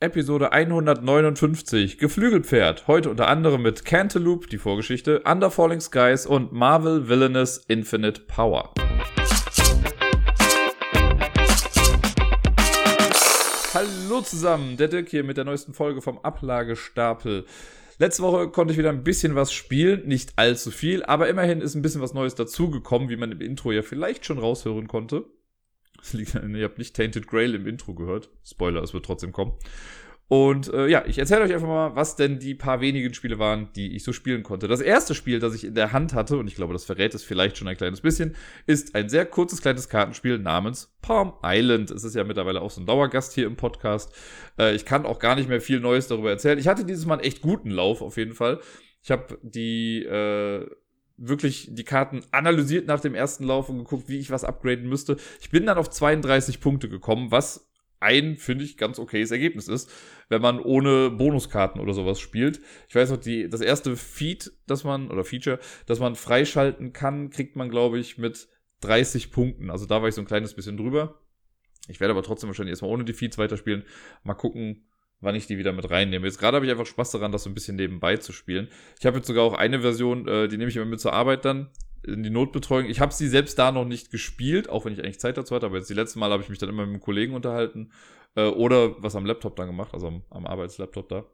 Episode 159, Geflügelpferd. Heute unter anderem mit Cantaloupe, die Vorgeschichte, Under Falling Skies und Marvel Villainous Infinite Power. Hallo zusammen, der Dirk hier mit der neuesten Folge vom Ablagestapel. Letzte Woche konnte ich wieder ein bisschen was spielen, nicht allzu viel, aber immerhin ist ein bisschen was Neues dazugekommen, wie man im Intro ja vielleicht schon raushören konnte. Ihr habt nicht Tainted Grail im Intro gehört. Spoiler, es wird trotzdem kommen. Und äh, ja, ich erzähle euch einfach mal, was denn die paar wenigen Spiele waren, die ich so spielen konnte. Das erste Spiel, das ich in der Hand hatte, und ich glaube, das verrät es vielleicht schon ein kleines bisschen, ist ein sehr kurzes kleines Kartenspiel namens Palm Island. Es ist ja mittlerweile auch so ein Dauergast hier im Podcast. Äh, ich kann auch gar nicht mehr viel Neues darüber erzählen. Ich hatte dieses Mal einen echt guten Lauf auf jeden Fall. Ich habe die äh, wirklich die Karten analysiert nach dem ersten Lauf und geguckt, wie ich was upgraden müsste. Ich bin dann auf 32 Punkte gekommen, was ein, finde ich, ganz okayes Ergebnis ist, wenn man ohne Bonuskarten oder sowas spielt. Ich weiß noch, die, das erste Feed, das man, oder Feature, das man freischalten kann, kriegt man, glaube ich, mit 30 Punkten. Also da war ich so ein kleines bisschen drüber. Ich werde aber trotzdem wahrscheinlich erstmal ohne die Feeds weiterspielen. Mal gucken, wann ich die wieder mit reinnehme. Jetzt gerade habe ich einfach Spaß daran, das so ein bisschen nebenbei zu spielen. Ich habe jetzt sogar auch eine Version, äh, die nehme ich immer mit zur Arbeit dann in die Notbetreuung. Ich habe sie selbst da noch nicht gespielt, auch wenn ich eigentlich Zeit dazu hatte, aber jetzt die letzten Mal habe ich mich dann immer mit einem Kollegen unterhalten äh, oder was am Laptop dann gemacht, also am, am Arbeitslaptop da.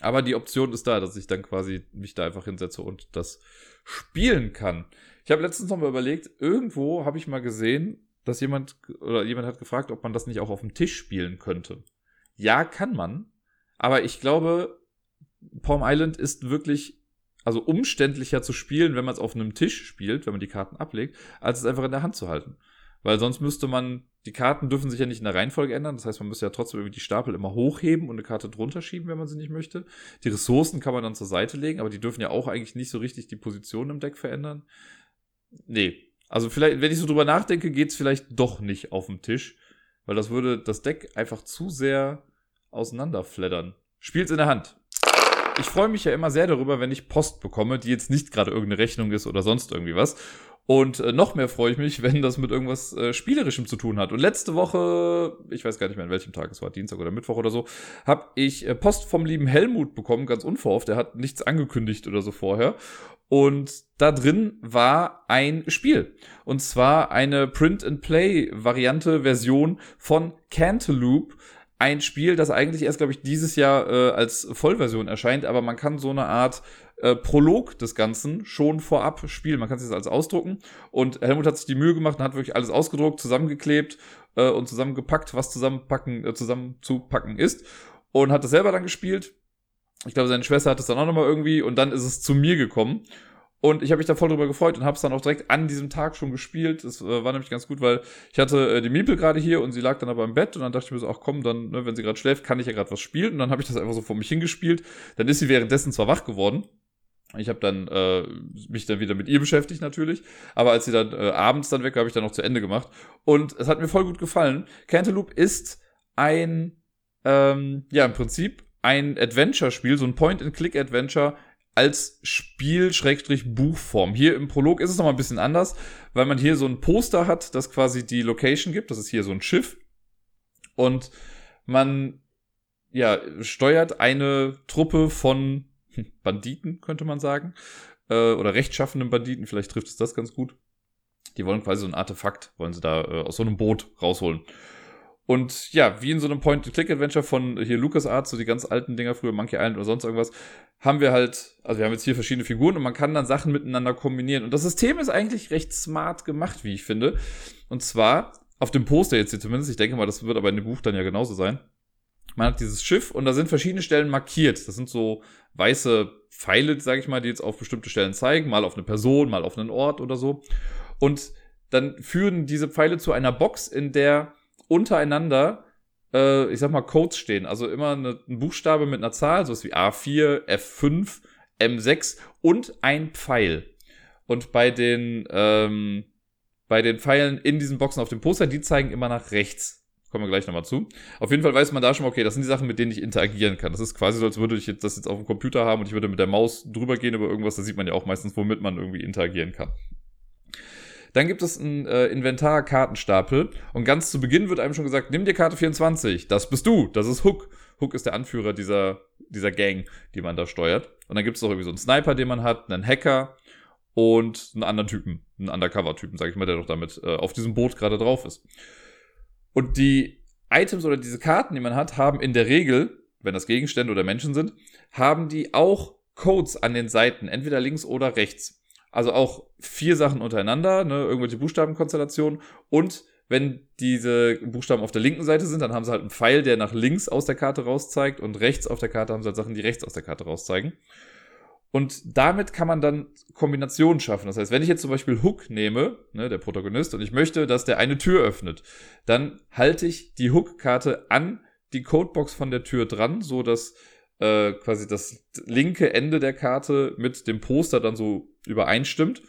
Aber die Option ist da, dass ich dann quasi mich da einfach hinsetze und das spielen kann. Ich habe letztens noch mal überlegt, irgendwo habe ich mal gesehen, dass jemand oder jemand hat gefragt, ob man das nicht auch auf dem Tisch spielen könnte. Ja, kann man. Aber ich glaube, Palm Island ist wirklich, also umständlicher zu spielen, wenn man es auf einem Tisch spielt, wenn man die Karten ablegt, als es einfach in der Hand zu halten. Weil sonst müsste man, die Karten dürfen sich ja nicht in der Reihenfolge ändern. Das heißt, man müsste ja trotzdem irgendwie die Stapel immer hochheben und eine Karte drunter schieben, wenn man sie nicht möchte. Die Ressourcen kann man dann zur Seite legen, aber die dürfen ja auch eigentlich nicht so richtig die Position im Deck verändern. Nee. Also vielleicht, wenn ich so drüber nachdenke, geht's vielleicht doch nicht auf dem Tisch. Weil das würde das Deck einfach zu sehr auseinanderfleddern. Spielt's in der Hand. Ich freue mich ja immer sehr darüber, wenn ich Post bekomme, die jetzt nicht gerade irgendeine Rechnung ist oder sonst irgendwie was. Und äh, noch mehr freue ich mich, wenn das mit irgendwas äh, Spielerischem zu tun hat. Und letzte Woche, ich weiß gar nicht mehr an welchem Tag es war, Dienstag oder Mittwoch oder so, habe ich äh, Post vom lieben Helmut bekommen, ganz unverhofft. Der hat nichts angekündigt oder so vorher. Und da drin war ein Spiel. Und zwar eine Print-and-Play-Variante, Version von Cantaloupe. Ein Spiel, das eigentlich erst, glaube ich, dieses Jahr äh, als Vollversion erscheint, aber man kann so eine Art äh, Prolog des Ganzen schon vorab spielen. Man kann sich das alles ausdrucken. Und Helmut hat sich die Mühe gemacht und hat wirklich alles ausgedruckt, zusammengeklebt äh, und zusammengepackt, was zusammenpacken, äh, zusammenzupacken ist. Und hat das selber dann gespielt ich glaube, seine Schwester hat es dann auch nochmal irgendwie und dann ist es zu mir gekommen. Und ich habe mich da voll drüber gefreut und habe es dann auch direkt an diesem Tag schon gespielt. Das äh, war nämlich ganz gut, weil ich hatte äh, die Miepel gerade hier und sie lag dann aber im Bett und dann dachte ich mir so, ach komm, dann, ne, wenn sie gerade schläft, kann ich ja gerade was spielen. Und dann habe ich das einfach so vor mich hingespielt. Dann ist sie währenddessen zwar wach geworden. Ich habe dann äh, mich dann wieder mit ihr beschäftigt natürlich, aber als sie dann äh, abends dann weg war, habe ich dann noch zu Ende gemacht und es hat mir voll gut gefallen. Cantaloupe ist ein ähm, ja im Prinzip ein Adventure-Spiel, so ein Point-and-Click-Adventure als Spiel-Buchform. Hier im Prolog ist es noch mal ein bisschen anders, weil man hier so ein Poster hat, das quasi die Location gibt. Das ist hier so ein Schiff. Und man ja, steuert eine Truppe von Banditen, könnte man sagen. Äh, oder rechtschaffenden Banditen, vielleicht trifft es das ganz gut. Die wollen quasi so ein Artefakt, wollen sie da äh, aus so einem Boot rausholen. Und ja, wie in so einem Point-and-Click-Adventure von hier LucasArts, so die ganz alten Dinger früher, Monkey Island oder sonst irgendwas, haben wir halt, also wir haben jetzt hier verschiedene Figuren und man kann dann Sachen miteinander kombinieren. Und das System ist eigentlich recht smart gemacht, wie ich finde. Und zwar auf dem Poster jetzt hier zumindest, ich denke mal, das wird aber in dem Buch dann ja genauso sein. Man hat dieses Schiff und da sind verschiedene Stellen markiert. Das sind so weiße Pfeile, sage ich mal, die jetzt auf bestimmte Stellen zeigen, mal auf eine Person, mal auf einen Ort oder so. Und dann führen diese Pfeile zu einer Box, in der untereinander, äh, ich sag mal, Codes stehen. Also immer eine, ein Buchstabe mit einer Zahl, so ist wie A4, F5, M6 und ein Pfeil. Und bei den, ähm, bei den Pfeilen in diesen Boxen auf dem Poster, die zeigen immer nach rechts. Kommen wir gleich nochmal zu. Auf jeden Fall weiß man da schon okay, das sind die Sachen, mit denen ich interagieren kann. Das ist quasi so, als würde ich das jetzt auf dem Computer haben und ich würde mit der Maus drüber gehen über irgendwas. Da sieht man ja auch meistens, womit man irgendwie interagieren kann. Dann gibt es einen äh, Inventar-Kartenstapel und ganz zu Beginn wird einem schon gesagt, nimm dir Karte 24, das bist du, das ist Hook. Hook ist der Anführer dieser, dieser Gang, die man da steuert. Und dann gibt es auch irgendwie so einen Sniper, den man hat, einen Hacker und einen anderen Typen, einen Undercover-Typen, sag ich mal, der doch damit äh, auf diesem Boot gerade drauf ist. Und die Items oder diese Karten, die man hat, haben in der Regel, wenn das Gegenstände oder Menschen sind, haben die auch Codes an den Seiten, entweder links oder rechts. Also auch vier Sachen untereinander, ne, irgendwelche Buchstabenkonstellationen und wenn diese Buchstaben auf der linken Seite sind, dann haben sie halt einen Pfeil, der nach links aus der Karte rauszeigt und rechts auf der Karte haben sie halt Sachen, die rechts aus der Karte rauszeigen. Und damit kann man dann Kombinationen schaffen. Das heißt, wenn ich jetzt zum Beispiel Hook nehme, ne, der Protagonist, und ich möchte, dass der eine Tür öffnet, dann halte ich die Hook-Karte an die Codebox von der Tür dran, so dass äh, quasi das linke Ende der Karte mit dem Poster dann so übereinstimmt.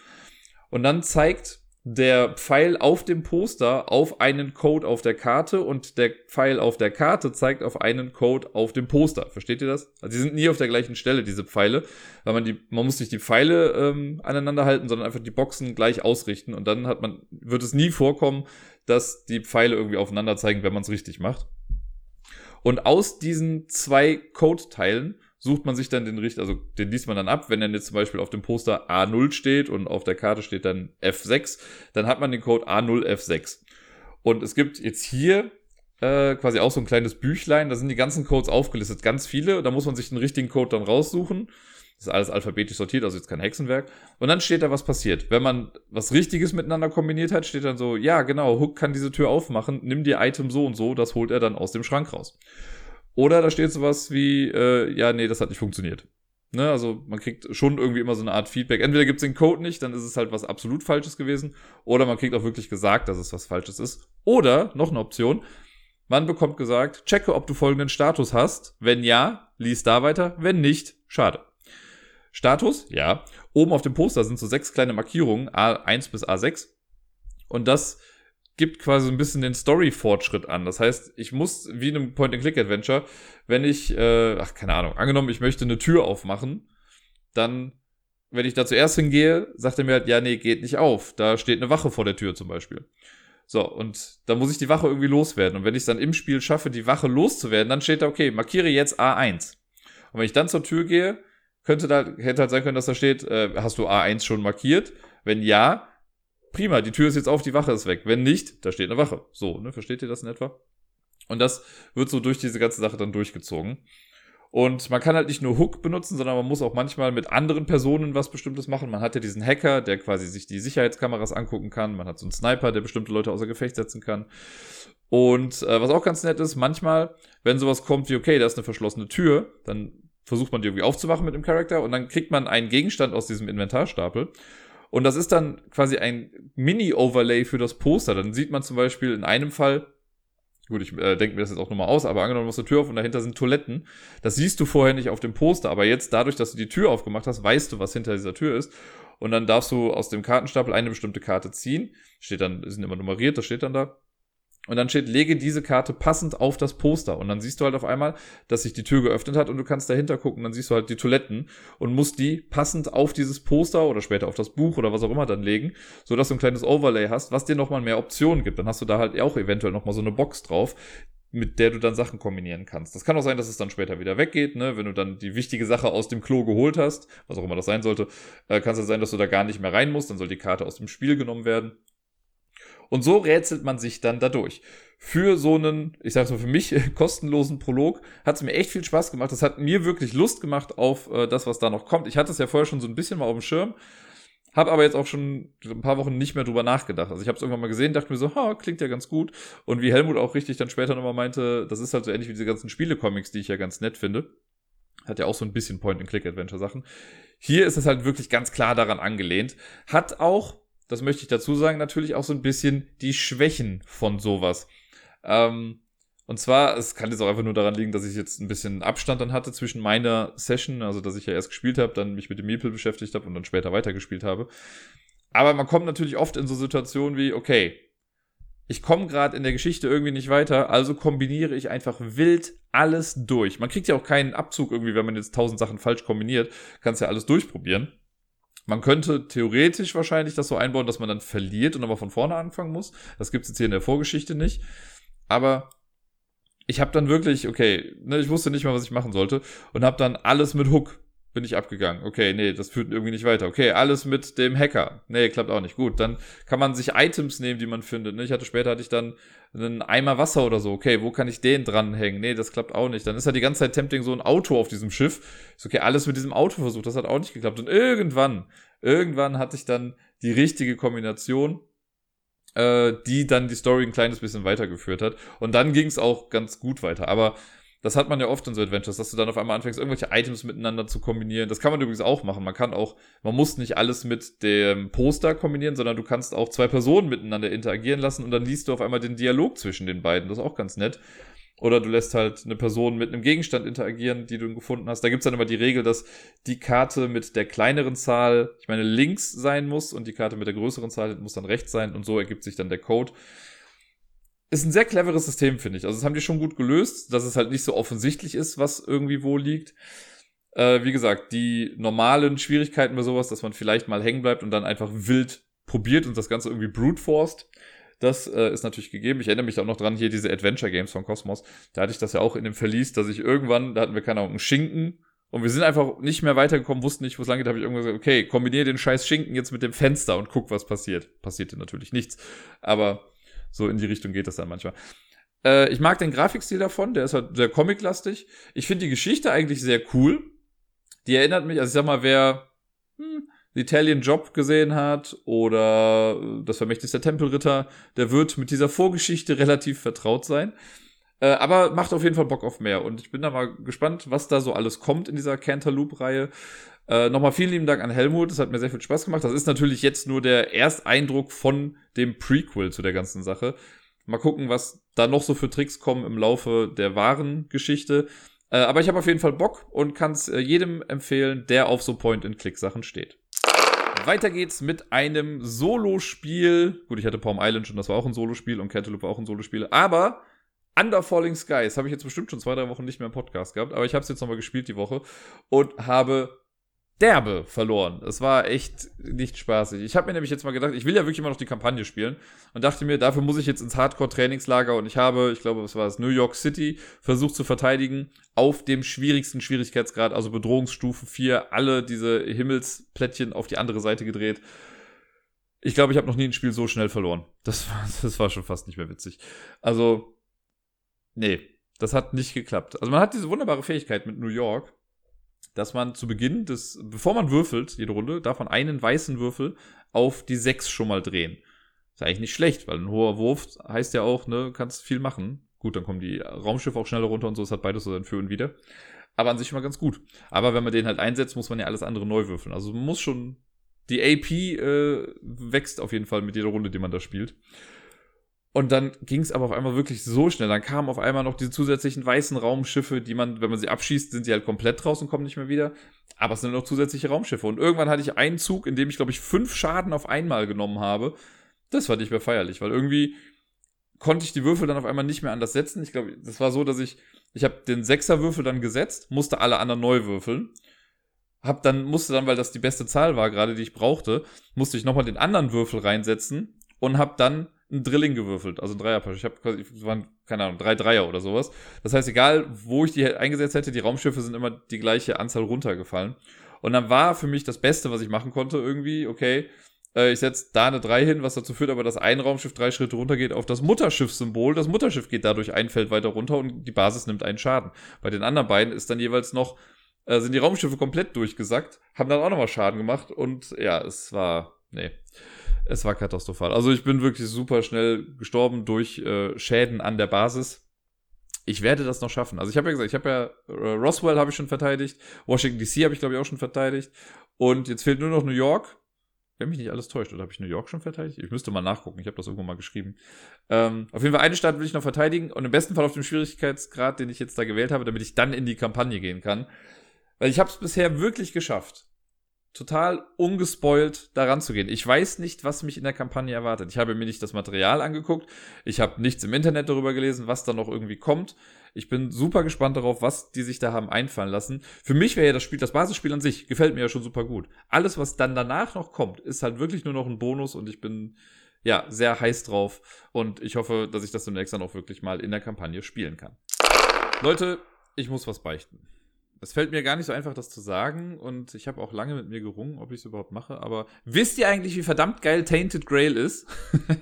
Und dann zeigt der Pfeil auf dem Poster auf einen Code auf der Karte und der Pfeil auf der Karte zeigt auf einen Code auf dem Poster. Versteht ihr das? Also die sind nie auf der gleichen Stelle, diese Pfeile, weil man die, man muss nicht die Pfeile ähm, aneinander halten, sondern einfach die Boxen gleich ausrichten und dann hat man, wird es nie vorkommen, dass die Pfeile irgendwie aufeinander zeigen, wenn man es richtig macht. Und aus diesen zwei Code-Teilen sucht man sich dann den Richter, also den liest man dann ab, wenn dann jetzt zum Beispiel auf dem Poster A0 steht und auf der Karte steht dann F6, dann hat man den Code A0F6. Und es gibt jetzt hier äh, quasi auch so ein kleines Büchlein, da sind die ganzen Codes aufgelistet, ganz viele, da muss man sich den richtigen Code dann raussuchen. Das ist alles alphabetisch sortiert, also jetzt kein Hexenwerk. Und dann steht da, was passiert. Wenn man was Richtiges miteinander kombiniert hat, steht dann so, ja, genau, Hook kann diese Tür aufmachen, nimm dir Item so und so, das holt er dann aus dem Schrank raus. Oder da steht sowas wie, äh, ja, nee, das hat nicht funktioniert. Ne, also man kriegt schon irgendwie immer so eine Art Feedback. Entweder gibt es den Code nicht, dann ist es halt was absolut Falsches gewesen. Oder man kriegt auch wirklich gesagt, dass es was Falsches ist. Oder, noch eine Option, man bekommt gesagt, checke, ob du folgenden Status hast. Wenn ja, lies da weiter. Wenn nicht, schade. Status, ja. Oben auf dem Poster sind so sechs kleine Markierungen, A1 bis A6. Und das gibt quasi so ein bisschen den Story-Fortschritt an. Das heißt, ich muss, wie in einem Point-and-Click-Adventure, wenn ich, äh, ach, keine Ahnung, angenommen, ich möchte eine Tür aufmachen, dann, wenn ich da zuerst hingehe, sagt er mir halt, ja, nee, geht nicht auf. Da steht eine Wache vor der Tür zum Beispiel. So, und da muss ich die Wache irgendwie loswerden. Und wenn ich es dann im Spiel schaffe, die Wache loszuwerden, dann steht da, okay, markiere jetzt A1. Und wenn ich dann zur Tür gehe, könnte da, hätte halt sein können, dass da steht, äh, hast du A1 schon markiert? Wenn ja, prima, die Tür ist jetzt auf, die Wache ist weg. Wenn nicht, da steht eine Wache. So, ne, versteht ihr das in etwa? Und das wird so durch diese ganze Sache dann durchgezogen. Und man kann halt nicht nur Hook benutzen, sondern man muss auch manchmal mit anderen Personen was Bestimmtes machen. Man hat ja diesen Hacker, der quasi sich die Sicherheitskameras angucken kann. Man hat so einen Sniper, der bestimmte Leute außer Gefecht setzen kann. Und äh, was auch ganz nett ist, manchmal, wenn sowas kommt wie, okay, da ist eine verschlossene Tür, dann versucht man die irgendwie aufzuwachen mit dem Charakter und dann kriegt man einen Gegenstand aus diesem Inventarstapel und das ist dann quasi ein Mini-Overlay für das Poster. Dann sieht man zum Beispiel in einem Fall, gut, ich äh, denke mir das jetzt auch nochmal aus, aber angenommen, du hast eine Tür auf und dahinter sind Toiletten. Das siehst du vorher nicht auf dem Poster, aber jetzt dadurch, dass du die Tür aufgemacht hast, weißt du, was hinter dieser Tür ist. Und dann darfst du aus dem Kartenstapel eine bestimmte Karte ziehen. Steht dann, sind immer nummeriert, das steht dann da. Und dann steht, lege diese Karte passend auf das Poster. Und dann siehst du halt auf einmal, dass sich die Tür geöffnet hat und du kannst dahinter gucken. Dann siehst du halt die Toiletten und musst die passend auf dieses Poster oder später auf das Buch oder was auch immer dann legen, sodass du ein kleines Overlay hast, was dir nochmal mehr Optionen gibt. Dann hast du da halt auch eventuell nochmal so eine Box drauf, mit der du dann Sachen kombinieren kannst. Das kann auch sein, dass es dann später wieder weggeht, ne? Wenn du dann die wichtige Sache aus dem Klo geholt hast, was auch immer das sein sollte, äh, kann es ja sein, dass du da gar nicht mehr rein musst, dann soll die Karte aus dem Spiel genommen werden. Und so rätselt man sich dann dadurch. Für so einen, ich sag's mal für mich, kostenlosen Prolog hat es mir echt viel Spaß gemacht. Das hat mir wirklich Lust gemacht auf äh, das, was da noch kommt. Ich hatte es ja vorher schon so ein bisschen mal auf dem Schirm, habe aber jetzt auch schon ein paar Wochen nicht mehr drüber nachgedacht. Also ich habe es irgendwann mal gesehen, dachte mir so, ha, klingt ja ganz gut. Und wie Helmut auch richtig dann später nochmal meinte, das ist halt so ähnlich wie diese ganzen Spiele-Comics, die ich ja ganz nett finde. Hat ja auch so ein bisschen Point-and-Click-Adventure-Sachen. Hier ist es halt wirklich ganz klar daran angelehnt. Hat auch das möchte ich dazu sagen, natürlich auch so ein bisschen die Schwächen von sowas. Ähm, und zwar, es kann jetzt auch einfach nur daran liegen, dass ich jetzt ein bisschen Abstand dann hatte zwischen meiner Session, also dass ich ja erst gespielt habe, dann mich mit dem Meeple beschäftigt habe und dann später weitergespielt habe. Aber man kommt natürlich oft in so Situationen wie, okay, ich komme gerade in der Geschichte irgendwie nicht weiter, also kombiniere ich einfach wild alles durch. Man kriegt ja auch keinen Abzug irgendwie, wenn man jetzt tausend Sachen falsch kombiniert, kannst ja alles durchprobieren. Man könnte theoretisch wahrscheinlich das so einbauen, dass man dann verliert und aber von vorne anfangen muss. Das gibt es jetzt hier in der Vorgeschichte nicht. Aber ich habe dann wirklich, okay, ne, ich wusste nicht mal, was ich machen sollte und habe dann alles mit Hook bin ich abgegangen. Okay, nee, das führt irgendwie nicht weiter. Okay, alles mit dem Hacker. Nee, klappt auch nicht. Gut, dann kann man sich Items nehmen, die man findet. Ne? Ich hatte später hatte ich dann einen Eimer Wasser oder so. Okay, wo kann ich den dranhängen? Nee, das klappt auch nicht. Dann ist ja die ganze Zeit tempting so ein Auto auf diesem Schiff. Ist okay, alles mit diesem Auto versucht. Das hat auch nicht geklappt. Und irgendwann, irgendwann hatte ich dann die richtige Kombination äh, die dann die Story ein kleines bisschen weitergeführt hat. Und dann ging es auch ganz gut weiter. Aber das hat man ja oft in so Adventures, dass du dann auf einmal anfängst, irgendwelche Items miteinander zu kombinieren. Das kann man übrigens auch machen. Man kann auch, man muss nicht alles mit dem Poster kombinieren, sondern du kannst auch zwei Personen miteinander interagieren lassen und dann liest du auf einmal den Dialog zwischen den beiden. Das ist auch ganz nett. Oder du lässt halt eine Person mit einem Gegenstand interagieren, die du gefunden hast. Da gibt's dann immer die Regel, dass die Karte mit der kleineren Zahl, ich meine, links sein muss und die Karte mit der größeren Zahl muss dann rechts sein und so ergibt sich dann der Code ist ein sehr cleveres System, finde ich. Also, das haben die schon gut gelöst, dass es halt nicht so offensichtlich ist, was irgendwie wo liegt. Äh, wie gesagt, die normalen Schwierigkeiten bei sowas, dass man vielleicht mal hängen bleibt und dann einfach wild probiert und das Ganze irgendwie brute forced. Das äh, ist natürlich gegeben. Ich erinnere mich auch noch dran, hier diese Adventure Games von Cosmos. Da hatte ich das ja auch in dem Verlies, dass ich irgendwann, da hatten wir keine Ahnung, einen Schinken und wir sind einfach nicht mehr weitergekommen, wussten nicht, wo es lang geht. Da habe ich irgendwann gesagt, okay, kombiniere den scheiß Schinken jetzt mit dem Fenster und guck, was passiert. Passierte natürlich nichts. Aber so in die Richtung geht das dann manchmal. Äh, ich mag den Grafikstil davon, der ist halt sehr comiclastig. Ich finde die Geschichte eigentlich sehr cool. Die erinnert mich, also ich sag mal, wer hm, Italian Job gesehen hat oder äh, das Vermächtnis der Tempelritter, der wird mit dieser Vorgeschichte relativ vertraut sein. Äh, aber macht auf jeden Fall Bock auf mehr. Und ich bin da mal gespannt, was da so alles kommt in dieser Cantaloupe-Reihe. Äh, Nochmal vielen lieben Dank an Helmut. Das hat mir sehr viel Spaß gemacht. Das ist natürlich jetzt nur der Ersteindruck von dem Prequel zu der ganzen Sache. Mal gucken, was da noch so für Tricks kommen im Laufe der wahren Geschichte. Äh, aber ich habe auf jeden Fall Bock und kann es äh, jedem empfehlen, der auf so Point-and-Click-Sachen steht. Weiter geht's mit einem Solo-Spiel. Gut, ich hatte Palm Island schon, das war auch ein Solo-Spiel und Cantaloupe war auch ein Solo-Spiel. Aber Under Falling Skies habe ich jetzt bestimmt schon zwei, drei Wochen nicht mehr im Podcast gehabt. Aber ich habe es jetzt nochmal gespielt die Woche und habe derbe verloren. Es war echt nicht spaßig. Ich habe mir nämlich jetzt mal gedacht, ich will ja wirklich immer noch die Kampagne spielen und dachte mir, dafür muss ich jetzt ins Hardcore-Trainingslager und ich habe, ich glaube, was war es, New York City versucht zu verteidigen auf dem schwierigsten Schwierigkeitsgrad, also Bedrohungsstufe 4, alle diese Himmelsplättchen auf die andere Seite gedreht. Ich glaube, ich habe noch nie ein Spiel so schnell verloren. Das war, das war schon fast nicht mehr witzig. Also, nee, das hat nicht geklappt. Also man hat diese wunderbare Fähigkeit mit New York, dass man zu Beginn des, bevor man würfelt, jede Runde, darf man einen weißen Würfel auf die 6 schon mal drehen. Ist eigentlich nicht schlecht, weil ein hoher Wurf heißt ja auch, ne, kannst viel machen. Gut, dann kommen die Raumschiffe auch schneller runter und so, es hat beides so sein Für und Wider. Aber an sich mal ganz gut. Aber wenn man den halt einsetzt, muss man ja alles andere neu würfeln. Also man muss schon, die AP äh, wächst auf jeden Fall mit jeder Runde, die man da spielt. Und dann ging es aber auf einmal wirklich so schnell. Dann kamen auf einmal noch diese zusätzlichen weißen Raumschiffe, die man, wenn man sie abschießt, sind sie halt komplett draußen und kommen nicht mehr wieder. Aber es sind noch zusätzliche Raumschiffe. Und irgendwann hatte ich einen Zug, in dem ich, glaube ich, fünf Schaden auf einmal genommen habe. Das fand ich mehr feierlich, weil irgendwie konnte ich die Würfel dann auf einmal nicht mehr anders setzen. Ich glaube, das war so, dass ich, ich habe den Sechserwürfel dann gesetzt, musste alle anderen neu würfeln. Hab dann, musste dann, weil das die beste Zahl war gerade, die ich brauchte, musste ich nochmal den anderen Würfel reinsetzen und hab dann ein Drilling gewürfelt, also ein Dreierpasch. Ich habe quasi, es waren, keine Ahnung, drei Dreier oder sowas. Das heißt, egal, wo ich die eingesetzt hätte, die Raumschiffe sind immer die gleiche Anzahl runtergefallen. Und dann war für mich das Beste, was ich machen konnte, irgendwie, okay, äh, ich setze da eine 3 hin, was dazu führt aber, dass ein Raumschiff drei Schritte runter geht auf das Mutterschiff-Symbol. Das Mutterschiff geht dadurch ein Feld weiter runter und die Basis nimmt einen Schaden. Bei den anderen beiden ist dann jeweils noch, äh, sind die Raumschiffe komplett durchgesackt, haben dann auch nochmal Schaden gemacht und ja, es war, nee es war katastrophal. Also ich bin wirklich super schnell gestorben durch äh, Schäden an der Basis. Ich werde das noch schaffen. Also ich habe ja gesagt, ich habe ja äh, Roswell habe ich schon verteidigt, Washington DC habe ich glaube ich auch schon verteidigt und jetzt fehlt nur noch New York. Wenn mich nicht alles täuscht, oder habe ich New York schon verteidigt? Ich müsste mal nachgucken, ich habe das irgendwo mal geschrieben. Ähm, auf jeden Fall eine Stadt will ich noch verteidigen und im besten Fall auf dem Schwierigkeitsgrad, den ich jetzt da gewählt habe, damit ich dann in die Kampagne gehen kann. Weil ich habe es bisher wirklich geschafft, total ungespoilt daran zu gehen. Ich weiß nicht, was mich in der Kampagne erwartet. Ich habe mir nicht das Material angeguckt. Ich habe nichts im Internet darüber gelesen, was da noch irgendwie kommt. Ich bin super gespannt darauf, was die sich da haben einfallen lassen. Für mich wäre ja das Spiel, das Basisspiel an sich, gefällt mir ja schon super gut. Alles, was dann danach noch kommt, ist halt wirklich nur noch ein Bonus und ich bin ja sehr heiß drauf und ich hoffe, dass ich das demnächst dann auch wirklich mal in der Kampagne spielen kann. Leute, ich muss was beichten. Es fällt mir gar nicht so einfach, das zu sagen und ich habe auch lange mit mir gerungen, ob ich es überhaupt mache, aber wisst ihr eigentlich, wie verdammt geil Tainted Grail ist?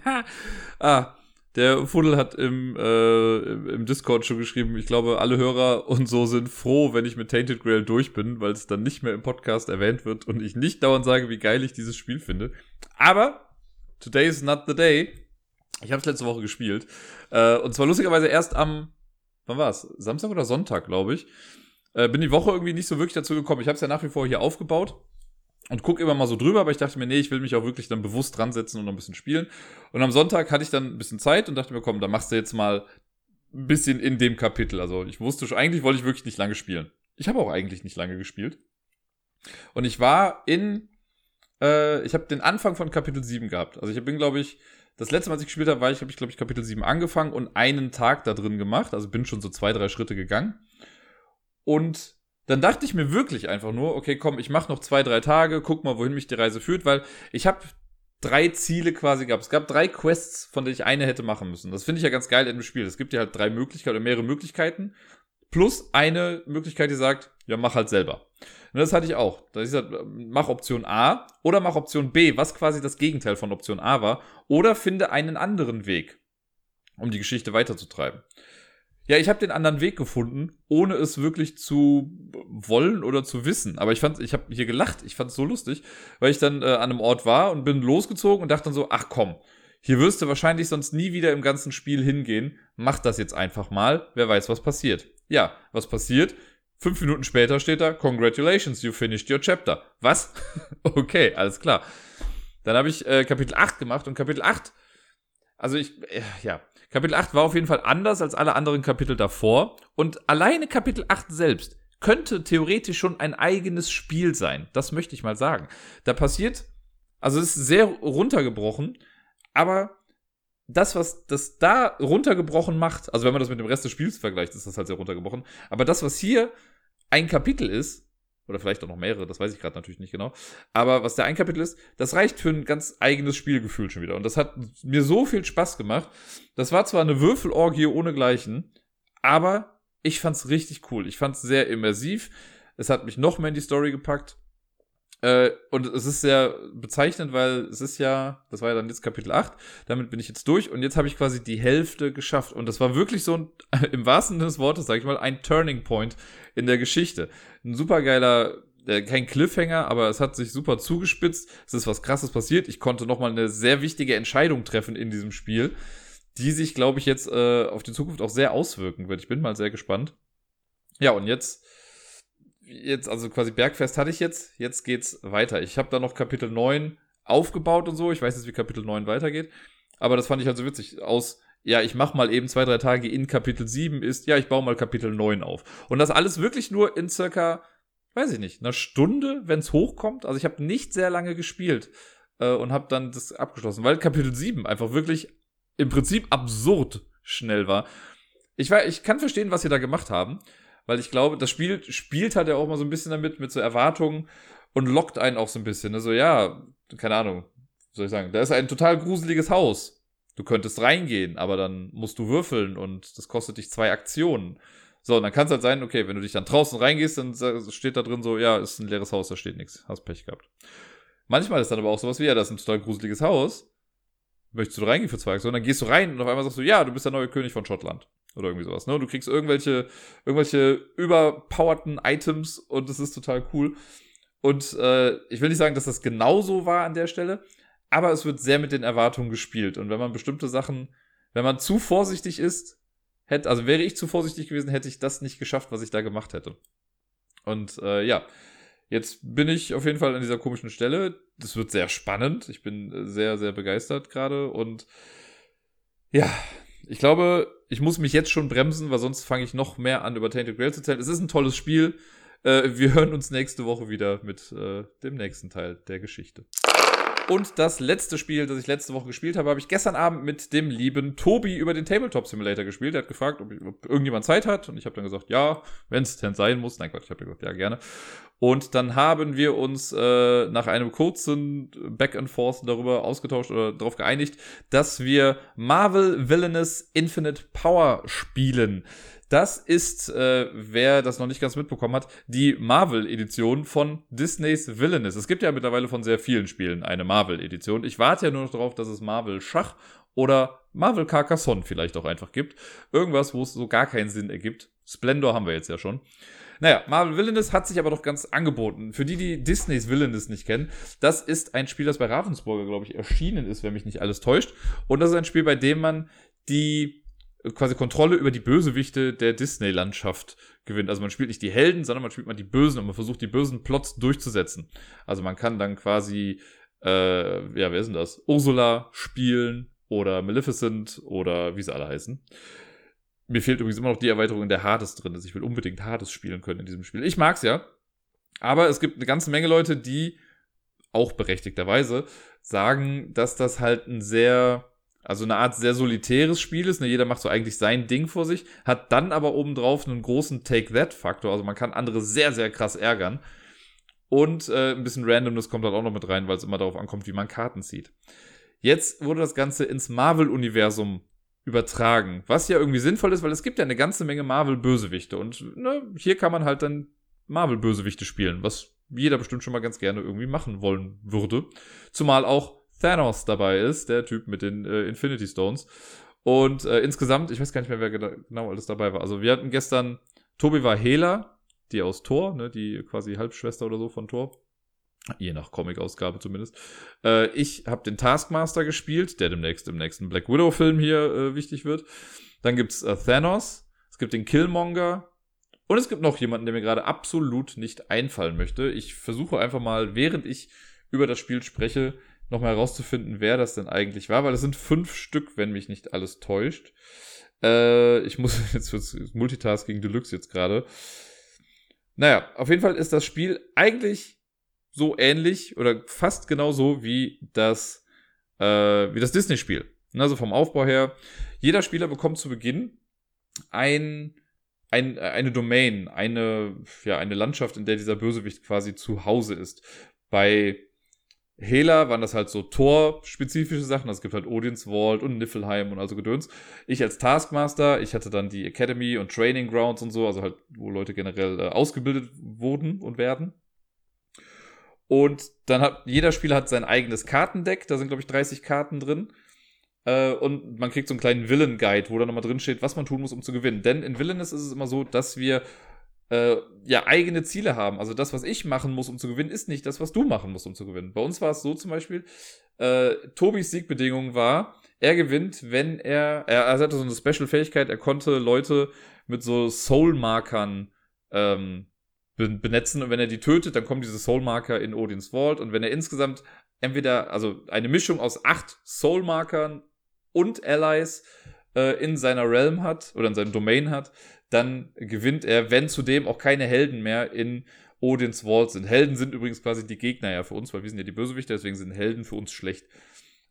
ah, der Fuddel hat im, äh, im Discord schon geschrieben, ich glaube, alle Hörer und so sind froh, wenn ich mit Tainted Grail durch bin, weil es dann nicht mehr im Podcast erwähnt wird und ich nicht dauernd sage, wie geil ich dieses Spiel finde. Aber today is not the day. Ich habe es letzte Woche gespielt. Äh, und zwar lustigerweise erst am, wann war es? Samstag oder Sonntag, glaube ich. Äh, bin die Woche irgendwie nicht so wirklich dazu gekommen. Ich habe es ja nach wie vor hier aufgebaut und gucke immer mal so drüber, aber ich dachte mir, nee, ich will mich auch wirklich dann bewusst dran setzen und ein bisschen spielen. Und am Sonntag hatte ich dann ein bisschen Zeit und dachte mir, komm, dann machst du jetzt mal ein bisschen in dem Kapitel. Also ich wusste schon, eigentlich wollte ich wirklich nicht lange spielen. Ich habe auch eigentlich nicht lange gespielt. Und ich war in, äh, ich habe den Anfang von Kapitel 7 gehabt. Also ich bin, glaube ich, das letzte Mal, als ich gespielt habe, war ich, habe ich, glaube ich, Kapitel 7 angefangen und einen Tag da drin gemacht. Also bin schon so zwei, drei Schritte gegangen. Und dann dachte ich mir wirklich einfach nur, okay, komm, ich mache noch zwei, drei Tage, guck mal, wohin mich die Reise führt, weil ich habe drei Ziele quasi gehabt. Es gab drei Quests, von denen ich eine hätte machen müssen. Das finde ich ja ganz geil in dem Spiel. Es gibt ja halt drei Möglichkeiten oder mehrere Möglichkeiten. Plus eine Möglichkeit, die sagt, ja, mach halt selber. Und das hatte ich auch. Da ist gesagt, mach Option A oder mach Option B, was quasi das Gegenteil von Option A war. Oder finde einen anderen Weg, um die Geschichte weiterzutreiben. Ja, ich habe den anderen Weg gefunden, ohne es wirklich zu wollen oder zu wissen. Aber ich fand, ich habe hier gelacht. Ich fand es so lustig, weil ich dann äh, an einem Ort war und bin losgezogen und dachte dann so, ach komm, hier wirst du wahrscheinlich sonst nie wieder im ganzen Spiel hingehen. Mach das jetzt einfach mal. Wer weiß, was passiert. Ja, was passiert? Fünf Minuten später steht da, Congratulations, you finished your chapter. Was? okay, alles klar. Dann habe ich äh, Kapitel 8 gemacht und Kapitel 8, also ich, äh, ja, Kapitel 8 war auf jeden Fall anders als alle anderen Kapitel davor. Und alleine Kapitel 8 selbst könnte theoretisch schon ein eigenes Spiel sein. Das möchte ich mal sagen. Da passiert, also es ist sehr runtergebrochen, aber das, was das da runtergebrochen macht, also wenn man das mit dem Rest des Spiels vergleicht, ist das halt sehr runtergebrochen. Aber das, was hier ein Kapitel ist, oder vielleicht auch noch mehrere, das weiß ich gerade natürlich nicht genau. Aber was der ein Kapitel ist, das reicht für ein ganz eigenes Spielgefühl schon wieder. Und das hat mir so viel Spaß gemacht. Das war zwar eine Würfelorgie ohnegleichen, aber ich fand's richtig cool. Ich fand's sehr immersiv. Es hat mich noch mehr in die Story gepackt. Äh, und es ist sehr bezeichnend, weil es ist ja, das war ja dann jetzt Kapitel 8, damit bin ich jetzt durch und jetzt habe ich quasi die Hälfte geschafft. Und das war wirklich so ein, im wahrsten Sinne des Wortes, sag ich mal, ein Turning Point in der Geschichte. Ein supergeiler, äh, kein Cliffhanger, aber es hat sich super zugespitzt. Es ist was krasses passiert. Ich konnte nochmal eine sehr wichtige Entscheidung treffen in diesem Spiel, die sich, glaube ich, jetzt äh, auf die Zukunft auch sehr auswirken wird. Ich bin mal sehr gespannt. Ja, und jetzt jetzt, also quasi Bergfest hatte ich jetzt, jetzt geht's weiter. Ich habe da noch Kapitel 9 aufgebaut und so. Ich weiß jetzt, wie Kapitel 9 weitergeht. Aber das fand ich halt so witzig. Aus, ja, ich mach mal eben zwei, drei Tage in Kapitel 7 ist, ja, ich baue mal Kapitel 9 auf. Und das alles wirklich nur in circa, weiß ich nicht, einer Stunde, wenn's hochkommt. Also ich habe nicht sehr lange gespielt äh, und habe dann das abgeschlossen, weil Kapitel 7 einfach wirklich im Prinzip absurd schnell war. Ich, war, ich kann verstehen, was sie da gemacht haben weil ich glaube, das Spiel spielt halt ja auch mal so ein bisschen damit, mit so Erwartungen und lockt einen auch so ein bisschen. Also ja, keine Ahnung, soll ich sagen, da ist ein total gruseliges Haus. Du könntest reingehen, aber dann musst du würfeln und das kostet dich zwei Aktionen. So, und dann kann es halt sein, okay, wenn du dich dann draußen reingehst, dann steht da drin so, ja, ist ein leeres Haus, da steht nichts, hast Pech gehabt. Manchmal ist dann aber auch sowas wie, ja, das ist ein total gruseliges Haus. Möchtest du reingehen für zwei Aktionen? Dann gehst du rein und auf einmal sagst du, ja, du bist der neue König von Schottland. Oder irgendwie sowas, ne? Du kriegst irgendwelche, irgendwelche überpowerten Items und das ist total cool. Und äh, ich will nicht sagen, dass das genauso war an der Stelle, aber es wird sehr mit den Erwartungen gespielt. Und wenn man bestimmte Sachen, wenn man zu vorsichtig ist, hätte, also wäre ich zu vorsichtig gewesen, hätte ich das nicht geschafft, was ich da gemacht hätte. Und äh, ja, jetzt bin ich auf jeden Fall an dieser komischen Stelle. Das wird sehr spannend. Ich bin sehr, sehr begeistert gerade und ja, ich glaube, ich muss mich jetzt schon bremsen, weil sonst fange ich noch mehr an, über Tainted Grail zu zählen. Es ist ein tolles Spiel. Äh, wir hören uns nächste Woche wieder mit äh, dem nächsten Teil der Geschichte. Und das letzte Spiel, das ich letzte Woche gespielt habe, habe ich gestern Abend mit dem lieben Tobi über den Tabletop Simulator gespielt. Er hat gefragt, ob, ob irgendjemand Zeit hat. Und ich habe dann gesagt, ja, wenn es denn sein muss. Nein Gott, ich habe gesagt, ja, gerne. Und dann haben wir uns äh, nach einem kurzen Back and Forth darüber ausgetauscht oder darauf geeinigt, dass wir Marvel Villainous Infinite Power spielen. Das ist, äh, wer das noch nicht ganz mitbekommen hat, die Marvel-Edition von Disneys Villainous. Es gibt ja mittlerweile von sehr vielen Spielen eine Marvel-Edition. Ich warte ja nur noch darauf, dass es Marvel Schach oder Marvel Carcassonne vielleicht auch einfach gibt. Irgendwas, wo es so gar keinen Sinn ergibt. Splendor haben wir jetzt ja schon. Naja, Marvel Villainous hat sich aber doch ganz angeboten. Für die, die Disneys Villainous nicht kennen, das ist ein Spiel, das bei Ravensburger, glaube ich, erschienen ist, wenn mich nicht alles täuscht. Und das ist ein Spiel, bei dem man die quasi Kontrolle über die Bösewichte der Disney-Landschaft gewinnt. Also man spielt nicht die Helden, sondern man spielt mal die Bösen und man versucht die bösen Plots durchzusetzen. Also man kann dann quasi, äh, ja, wer ist denn das? Ursula spielen oder Maleficent oder wie sie alle heißen. Mir fehlt übrigens immer noch die Erweiterung in der Hades drin. Also ich will unbedingt Hades spielen können in diesem Spiel. Ich mag's ja. Aber es gibt eine ganze Menge Leute, die auch berechtigterweise sagen, dass das halt ein sehr, also eine Art sehr solitäres Spiel ist. Ne? Jeder macht so eigentlich sein Ding vor sich, hat dann aber obendrauf einen großen Take-That-Faktor. Also man kann andere sehr, sehr krass ärgern. Und äh, ein bisschen Randomness kommt halt auch noch mit rein, weil es immer darauf ankommt, wie man Karten zieht. Jetzt wurde das Ganze ins Marvel-Universum übertragen. Was ja irgendwie sinnvoll ist, weil es gibt ja eine ganze Menge Marvel-Bösewichte. Und ne, hier kann man halt dann Marvel-Bösewichte spielen, was jeder bestimmt schon mal ganz gerne irgendwie machen wollen würde. Zumal auch Thanos dabei ist, der Typ mit den äh, Infinity Stones. Und äh, insgesamt, ich weiß gar nicht mehr, wer genau alles dabei war. Also wir hatten gestern, Tobi war Hela, die aus Thor, ne, die quasi Halbschwester oder so von Thor. Je nach Comic-Ausgabe zumindest. Äh, ich habe den Taskmaster gespielt, der demnächst im nächsten Black Widow-Film hier äh, wichtig wird. Dann gibt's äh, Thanos, es gibt den Killmonger und es gibt noch jemanden, der mir gerade absolut nicht einfallen möchte. Ich versuche einfach mal, während ich über das Spiel spreche, nochmal herauszufinden, wer das denn eigentlich war, weil es sind fünf Stück, wenn mich nicht alles täuscht. Äh, ich muss jetzt fürs Multitasking Deluxe jetzt gerade. Naja, auf jeden Fall ist das Spiel eigentlich so ähnlich oder fast genauso wie das, äh, das Disney-Spiel. Also vom Aufbau her. Jeder Spieler bekommt zu Beginn ein, ein, eine Domain, eine, ja, eine Landschaft, in der dieser Bösewicht quasi zu Hause ist. Bei Hela waren das halt so Tor-spezifische Sachen. Also es gibt halt Odins Vault und Niflheim und also Gedöns. Ich als Taskmaster, ich hatte dann die Academy und Training Grounds und so, also halt, wo Leute generell äh, ausgebildet wurden und werden. Und dann hat jeder Spieler hat sein eigenes Kartendeck. Da sind, glaube ich, 30 Karten drin. Äh, und man kriegt so einen kleinen Villain-Guide, wo da nochmal drin steht, was man tun muss, um zu gewinnen. Denn in Villainous ist es immer so, dass wir äh, ja eigene Ziele haben. Also das, was ich machen muss, um zu gewinnen, ist nicht das, was du machen musst, um zu gewinnen. Bei uns war es so zum Beispiel, äh, Tobis Siegbedingung war, er gewinnt, wenn er, er, er hatte so eine Special-Fähigkeit, er konnte Leute mit so Soul-Markern ähm, benetzen und wenn er die tötet, dann kommen diese Soul-Marker in Odins Vault und wenn er insgesamt entweder, also eine Mischung aus acht Soul-Markern und Allies äh, in seiner Realm hat oder in seinem Domain hat, dann gewinnt er, wenn zudem auch keine Helden mehr in Odins Vault sind. Helden sind übrigens quasi die Gegner ja für uns, weil wir sind ja die Bösewichte, deswegen sind Helden für uns schlecht.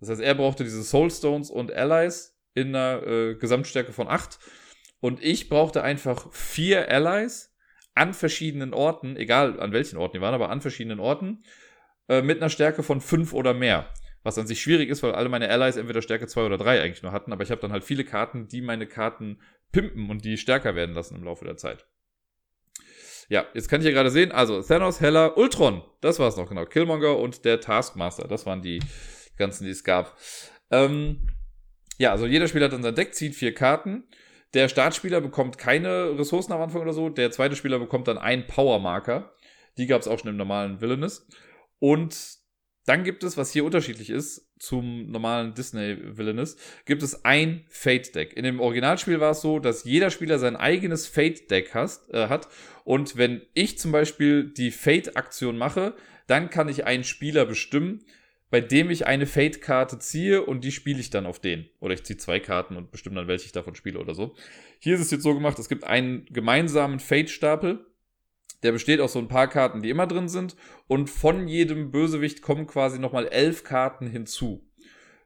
Das heißt, er brauchte diese Soulstones und Allies in einer äh, Gesamtstärke von acht und ich brauchte einfach vier Allies an verschiedenen Orten, egal an welchen Orten die waren, aber an verschiedenen Orten, äh, mit einer Stärke von 5 oder mehr. Was an sich schwierig ist, weil alle meine Allies entweder Stärke 2 oder 3 eigentlich nur hatten, aber ich habe dann halt viele Karten, die meine Karten pimpen und die stärker werden lassen im Laufe der Zeit. Ja, jetzt kann ich hier gerade sehen, also Thanos, Hella, Ultron, das war es noch genau. Killmonger und der Taskmaster, das waren die ganzen, die es gab. Ähm, ja, also jeder Spieler hat dann sein Deck, zieht vier Karten der Startspieler bekommt keine Ressourcen am Anfang oder so. Der zweite Spieler bekommt dann einen Power-Marker. Die gab es auch schon im normalen Villainous. Und dann gibt es, was hier unterschiedlich ist zum normalen Disney Villainous, gibt es ein Fate-Deck. In dem Originalspiel war es so, dass jeder Spieler sein eigenes Fate-Deck äh, hat. Und wenn ich zum Beispiel die Fate-Aktion mache, dann kann ich einen Spieler bestimmen, bei dem ich eine Fate-Karte ziehe und die spiele ich dann auf den. Oder ich ziehe zwei Karten und bestimme dann, welche ich davon spiele oder so. Hier ist es jetzt so gemacht, es gibt einen gemeinsamen Fate-Stapel. Der besteht aus so ein paar Karten, die immer drin sind. Und von jedem Bösewicht kommen quasi nochmal elf Karten hinzu.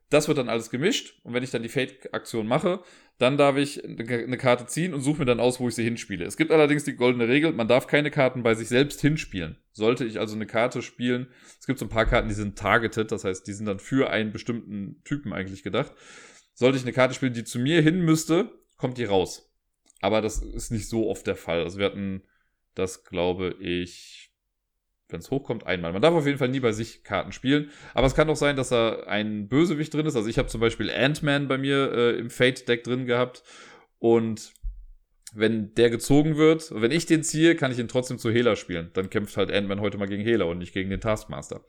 Das wird dann alles gemischt. Und wenn ich dann die Fate-Aktion mache, dann darf ich eine Karte ziehen und suche mir dann aus, wo ich sie hinspiele. Es gibt allerdings die goldene Regel, man darf keine Karten bei sich selbst hinspielen. Sollte ich also eine Karte spielen, es gibt so ein paar Karten, die sind targeted, das heißt, die sind dann für einen bestimmten Typen eigentlich gedacht. Sollte ich eine Karte spielen, die zu mir hin müsste, kommt die raus. aber das ist nicht so oft der Fall. Also wir hatten das, glaube ich, wenn es hochkommt, einmal. Man darf auf jeden Fall nie bei sich Karten spielen. Aber es kann auch sein, dass da ein Bösewicht drin ist. Also ich habe zum Beispiel Ant-Man bei mir äh, im Fate-Deck drin gehabt. Und wenn der gezogen wird, wenn ich den ziehe, kann ich ihn trotzdem zu Hela spielen. Dann kämpft halt Ant-Man heute mal gegen Hela und nicht gegen den Taskmaster.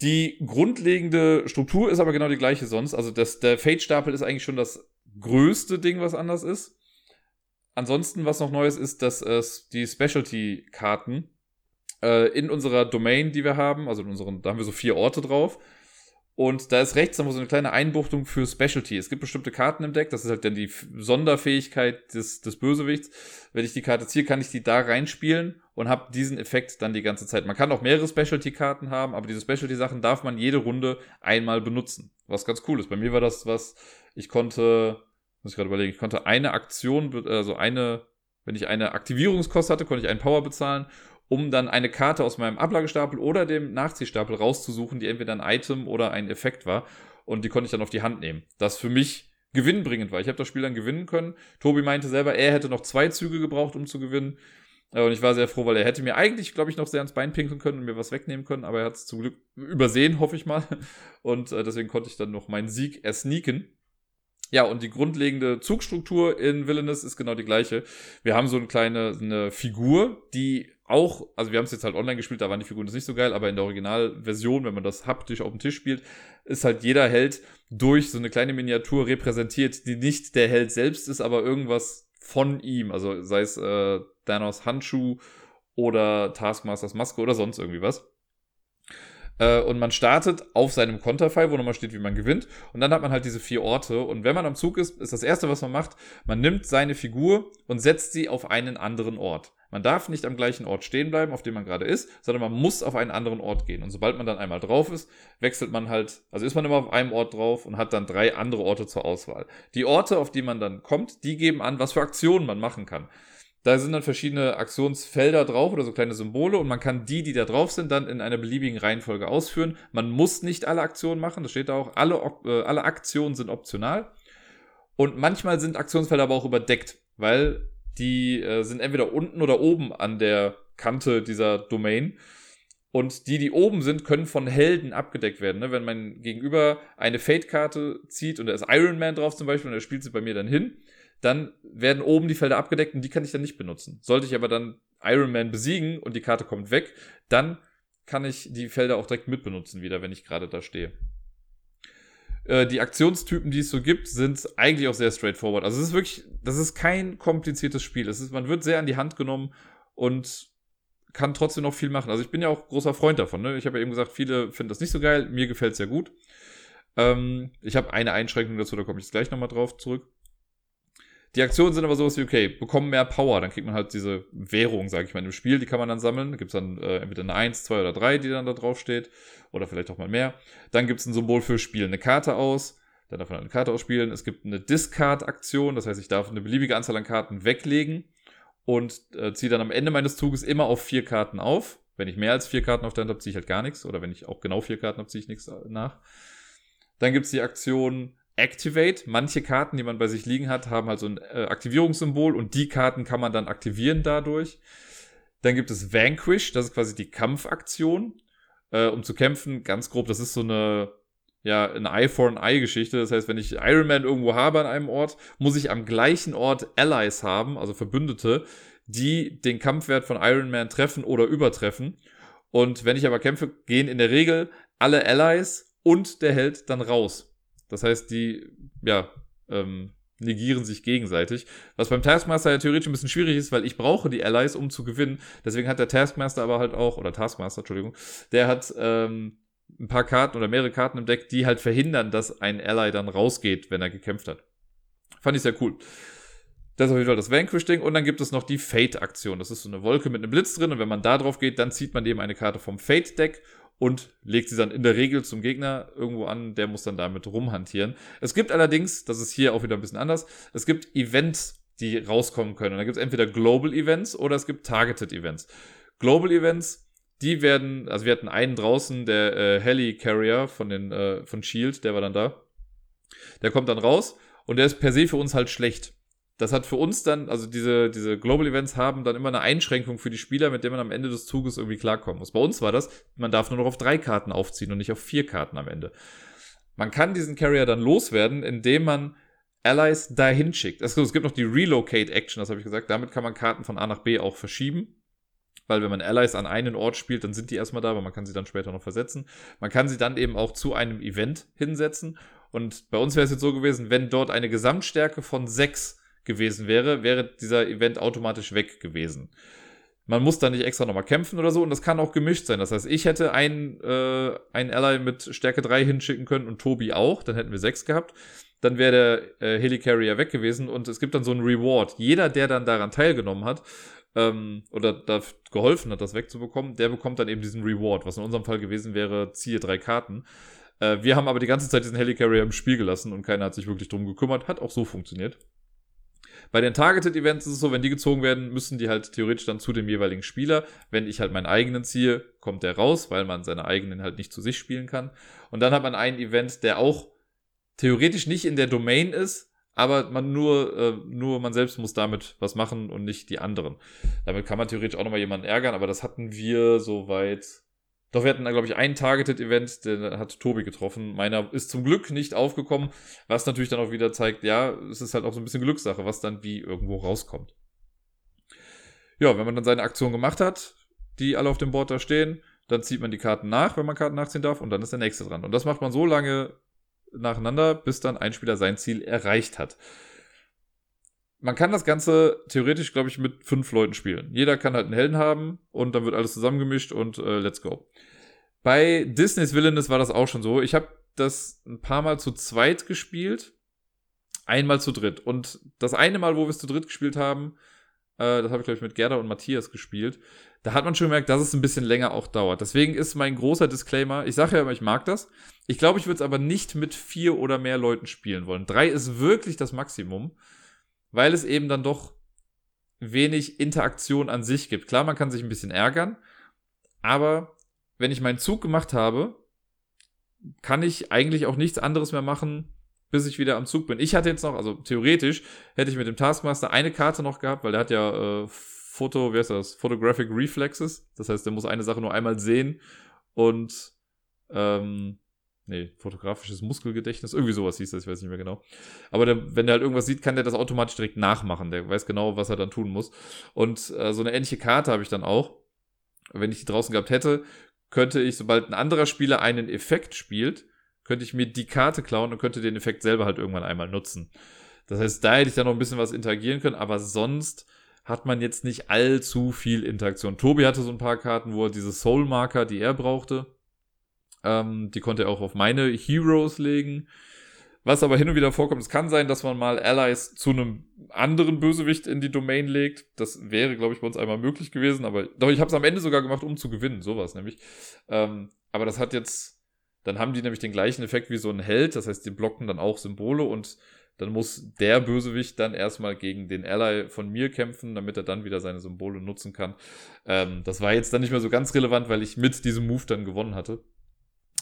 Die grundlegende Struktur ist aber genau die gleiche sonst. Also das, der Fate-Stapel ist eigentlich schon das größte Ding, was anders ist. Ansonsten, was noch Neues ist, dass es die Specialty-Karten äh, in unserer Domain, die wir haben, also in unseren, da haben wir so vier Orte drauf. Und da ist rechts nochmal so eine kleine Einbuchtung für Specialty. Es gibt bestimmte Karten im Deck, das ist halt dann die Sonderfähigkeit des, des Bösewichts. Wenn ich die Karte ziehe, kann ich die da reinspielen und habe diesen Effekt dann die ganze Zeit. Man kann auch mehrere Specialty-Karten haben, aber diese Specialty-Sachen darf man jede Runde einmal benutzen. Was ganz cool ist. Bei mir war das was, ich konnte, muss ich gerade überlegen, ich konnte eine Aktion, also eine, wenn ich eine Aktivierungskost hatte, konnte ich einen Power bezahlen um dann eine Karte aus meinem Ablagestapel oder dem Nachziehstapel rauszusuchen, die entweder ein Item oder ein Effekt war. Und die konnte ich dann auf die Hand nehmen. Das für mich gewinnbringend war. Ich habe das Spiel dann gewinnen können. Tobi meinte selber, er hätte noch zwei Züge gebraucht, um zu gewinnen. Äh, und ich war sehr froh, weil er hätte mir eigentlich, glaube ich, noch sehr ans Bein pinkeln können und mir was wegnehmen können, aber er hat es zum Glück übersehen, hoffe ich mal. Und äh, deswegen konnte ich dann noch meinen Sieg ersneaken. Ja, und die grundlegende Zugstruktur in Villainous ist genau die gleiche. Wir haben so eine kleine eine Figur, die auch, also wir haben es jetzt halt online gespielt, da waren die Figuren das nicht so geil, aber in der Originalversion, wenn man das haptisch auf dem Tisch spielt, ist halt jeder Held durch so eine kleine Miniatur repräsentiert, die nicht der Held selbst ist, aber irgendwas von ihm, also sei es äh, Thanos Handschuh oder Taskmasters Maske oder sonst irgendwie was. Äh, und man startet auf seinem Konterfei, wo nochmal steht, wie man gewinnt. Und dann hat man halt diese vier Orte. Und wenn man am Zug ist, ist das erste, was man macht, man nimmt seine Figur und setzt sie auf einen anderen Ort. Man darf nicht am gleichen Ort stehen bleiben, auf dem man gerade ist, sondern man muss auf einen anderen Ort gehen. Und sobald man dann einmal drauf ist, wechselt man halt, also ist man immer auf einem Ort drauf und hat dann drei andere Orte zur Auswahl. Die Orte, auf die man dann kommt, die geben an, was für Aktionen man machen kann. Da sind dann verschiedene Aktionsfelder drauf oder so kleine Symbole und man kann die, die da drauf sind, dann in einer beliebigen Reihenfolge ausführen. Man muss nicht alle Aktionen machen, das steht da auch. Alle, äh, alle Aktionen sind optional. Und manchmal sind Aktionsfelder aber auch überdeckt, weil die äh, sind entweder unten oder oben an der Kante dieser Domain. Und die, die oben sind, können von Helden abgedeckt werden. Ne? Wenn mein Gegenüber eine Fate-Karte zieht und da ist Iron Man drauf zum Beispiel und er spielt sie bei mir dann hin, dann werden oben die Felder abgedeckt und die kann ich dann nicht benutzen. Sollte ich aber dann Iron Man besiegen und die Karte kommt weg, dann kann ich die Felder auch direkt mitbenutzen wieder, wenn ich gerade da stehe. Äh, die Aktionstypen, die es so gibt, sind eigentlich auch sehr straightforward. Also es ist wirklich, das ist kein kompliziertes Spiel. Es ist, man wird sehr an die Hand genommen und kann trotzdem noch viel machen. Also ich bin ja auch großer Freund davon. Ne? Ich habe ja eben gesagt, viele finden das nicht so geil. Mir gefällt es sehr gut. Ähm, ich habe eine Einschränkung dazu, da komme ich jetzt gleich nochmal drauf zurück. Die Aktionen sind aber sowas wie, okay, bekommen mehr Power, dann kriegt man halt diese Währung, sage ich mal, im Spiel, die kann man dann sammeln. Da gibt es dann äh, entweder eine 1, 2 oder 3, die dann da drauf steht. Oder vielleicht auch mal mehr. Dann gibt es ein Symbol für Spielen eine Karte aus. Dann darf man eine Karte ausspielen. Es gibt eine Discard-Aktion, das heißt, ich darf eine beliebige Anzahl an Karten weglegen und äh, ziehe dann am Ende meines Zuges immer auf vier Karten auf. Wenn ich mehr als vier Karten auf der Hand habe, ziehe ich halt gar nichts. Oder wenn ich auch genau vier Karten habe, ziehe ich nichts nach. Dann gibt es die Aktion Activate. Manche Karten, die man bei sich liegen hat, haben halt so ein äh, Aktivierungssymbol und die Karten kann man dann aktivieren dadurch. Dann gibt es Vanquish, das ist quasi die Kampfaktion, äh, um zu kämpfen. Ganz grob, das ist so eine, ja, eine Eye for an Eye Geschichte. Das heißt, wenn ich Iron Man irgendwo habe an einem Ort, muss ich am gleichen Ort Allies haben, also Verbündete, die den Kampfwert von Iron Man treffen oder übertreffen. Und wenn ich aber kämpfe, gehen in der Regel alle Allies und der Held dann raus. Das heißt, die, ja, ähm, negieren sich gegenseitig. Was beim Taskmaster ja theoretisch ein bisschen schwierig ist, weil ich brauche die Allies, um zu gewinnen. Deswegen hat der Taskmaster aber halt auch, oder Taskmaster, Entschuldigung, der hat ähm, ein paar Karten oder mehrere Karten im Deck, die halt verhindern, dass ein Ally dann rausgeht, wenn er gekämpft hat. Fand ich sehr cool. Das ist auf jeden Fall das Vanquish-Ding. Und dann gibt es noch die Fate-Aktion. Das ist so eine Wolke mit einem Blitz drin. Und wenn man da drauf geht, dann zieht man eben eine Karte vom Fate-Deck und legt sie dann in der Regel zum Gegner irgendwo an, der muss dann damit rumhantieren. Es gibt allerdings, das ist hier auch wieder ein bisschen anders, es gibt Events, die rauskommen können. Und da gibt es entweder Global Events oder es gibt Targeted Events. Global Events, die werden, also wir hatten einen draußen, der äh, Heli Carrier von den äh, von Shield, der war dann da. Der kommt dann raus und der ist per se für uns halt schlecht. Das hat für uns dann, also diese, diese Global Events haben dann immer eine Einschränkung für die Spieler, mit der man am Ende des Zuges irgendwie klarkommen muss. Bei uns war das, man darf nur noch auf drei Karten aufziehen und nicht auf vier Karten am Ende. Man kann diesen Carrier dann loswerden, indem man Allies dahin schickt. Also, es gibt noch die Relocate Action, das habe ich gesagt. Damit kann man Karten von A nach B auch verschieben. Weil wenn man Allies an einen Ort spielt, dann sind die erstmal da, aber man kann sie dann später noch versetzen. Man kann sie dann eben auch zu einem Event hinsetzen. Und bei uns wäre es jetzt so gewesen, wenn dort eine Gesamtstärke von sechs gewesen wäre, wäre dieser Event automatisch weg gewesen. Man muss da nicht extra nochmal kämpfen oder so und das kann auch gemischt sein. Das heißt, ich hätte einen, äh, einen Ally mit Stärke 3 hinschicken können und Tobi auch, dann hätten wir 6 gehabt. Dann wäre der äh, Helicarrier weg gewesen und es gibt dann so einen Reward. Jeder, der dann daran teilgenommen hat, ähm, oder da geholfen hat, das wegzubekommen, der bekommt dann eben diesen Reward, was in unserem Fall gewesen wäre, ziehe drei Karten. Äh, wir haben aber die ganze Zeit diesen Helicarrier im Spiel gelassen und keiner hat sich wirklich drum gekümmert. Hat auch so funktioniert. Bei den Targeted Events ist es so, wenn die gezogen werden, müssen die halt theoretisch dann zu dem jeweiligen Spieler. Wenn ich halt meinen eigenen ziehe, kommt der raus, weil man seine eigenen halt nicht zu sich spielen kann. Und dann hat man einen Event, der auch theoretisch nicht in der Domain ist, aber man nur, äh, nur man selbst muss damit was machen und nicht die anderen. Damit kann man theoretisch auch nochmal jemanden ärgern, aber das hatten wir soweit doch wir hatten glaube ich, ein Targeted-Event, den hat Tobi getroffen. Meiner ist zum Glück nicht aufgekommen, was natürlich dann auch wieder zeigt, ja, es ist halt auch so ein bisschen Glückssache, was dann wie irgendwo rauskommt. Ja, wenn man dann seine Aktion gemacht hat, die alle auf dem Board da stehen, dann zieht man die Karten nach, wenn man Karten nachziehen darf, und dann ist der nächste dran. Und das macht man so lange nacheinander, bis dann ein Spieler sein Ziel erreicht hat man kann das Ganze theoretisch, glaube ich, mit fünf Leuten spielen. Jeder kann halt einen Helden haben und dann wird alles zusammengemischt und äh, let's go. Bei Disney's Villainous war das auch schon so. Ich habe das ein paar Mal zu zweit gespielt, einmal zu dritt. Und das eine Mal, wo wir es zu dritt gespielt haben, äh, das habe ich, glaube ich, mit Gerda und Matthias gespielt, da hat man schon gemerkt, dass es ein bisschen länger auch dauert. Deswegen ist mein großer Disclaimer, ich sage ja immer, ich mag das. Ich glaube, ich würde es aber nicht mit vier oder mehr Leuten spielen wollen. Drei ist wirklich das Maximum weil es eben dann doch wenig Interaktion an sich gibt. Klar, man kann sich ein bisschen ärgern, aber wenn ich meinen Zug gemacht habe, kann ich eigentlich auch nichts anderes mehr machen, bis ich wieder am Zug bin. Ich hatte jetzt noch, also theoretisch hätte ich mit dem Taskmaster eine Karte noch gehabt, weil der hat ja äh, Foto, wie heißt das? Photographic Reflexes. Das heißt, der muss eine Sache nur einmal sehen und ähm, Nee, fotografisches Muskelgedächtnis, irgendwie sowas hieß das, ich weiß nicht mehr genau. Aber der, wenn der halt irgendwas sieht, kann der das automatisch direkt nachmachen. Der weiß genau, was er dann tun muss. Und äh, so eine ähnliche Karte habe ich dann auch. Wenn ich die draußen gehabt hätte, könnte ich, sobald ein anderer Spieler einen Effekt spielt, könnte ich mir die Karte klauen und könnte den Effekt selber halt irgendwann einmal nutzen. Das heißt, da hätte ich dann noch ein bisschen was interagieren können, aber sonst hat man jetzt nicht allzu viel Interaktion. Tobi hatte so ein paar Karten, wo er diese Soul-Marker, die er brauchte, ähm, die konnte er auch auf meine Heroes legen. Was aber hin und wieder vorkommt, es kann sein, dass man mal Allies zu einem anderen Bösewicht in die Domain legt. Das wäre, glaube ich, bei uns einmal möglich gewesen. Aber doch, ich habe es am Ende sogar gemacht, um zu gewinnen. Sowas nämlich. Ähm, aber das hat jetzt, dann haben die nämlich den gleichen Effekt wie so ein Held. Das heißt, die blocken dann auch Symbole und dann muss der Bösewicht dann erstmal gegen den Ally von mir kämpfen, damit er dann wieder seine Symbole nutzen kann. Ähm, das war jetzt dann nicht mehr so ganz relevant, weil ich mit diesem Move dann gewonnen hatte.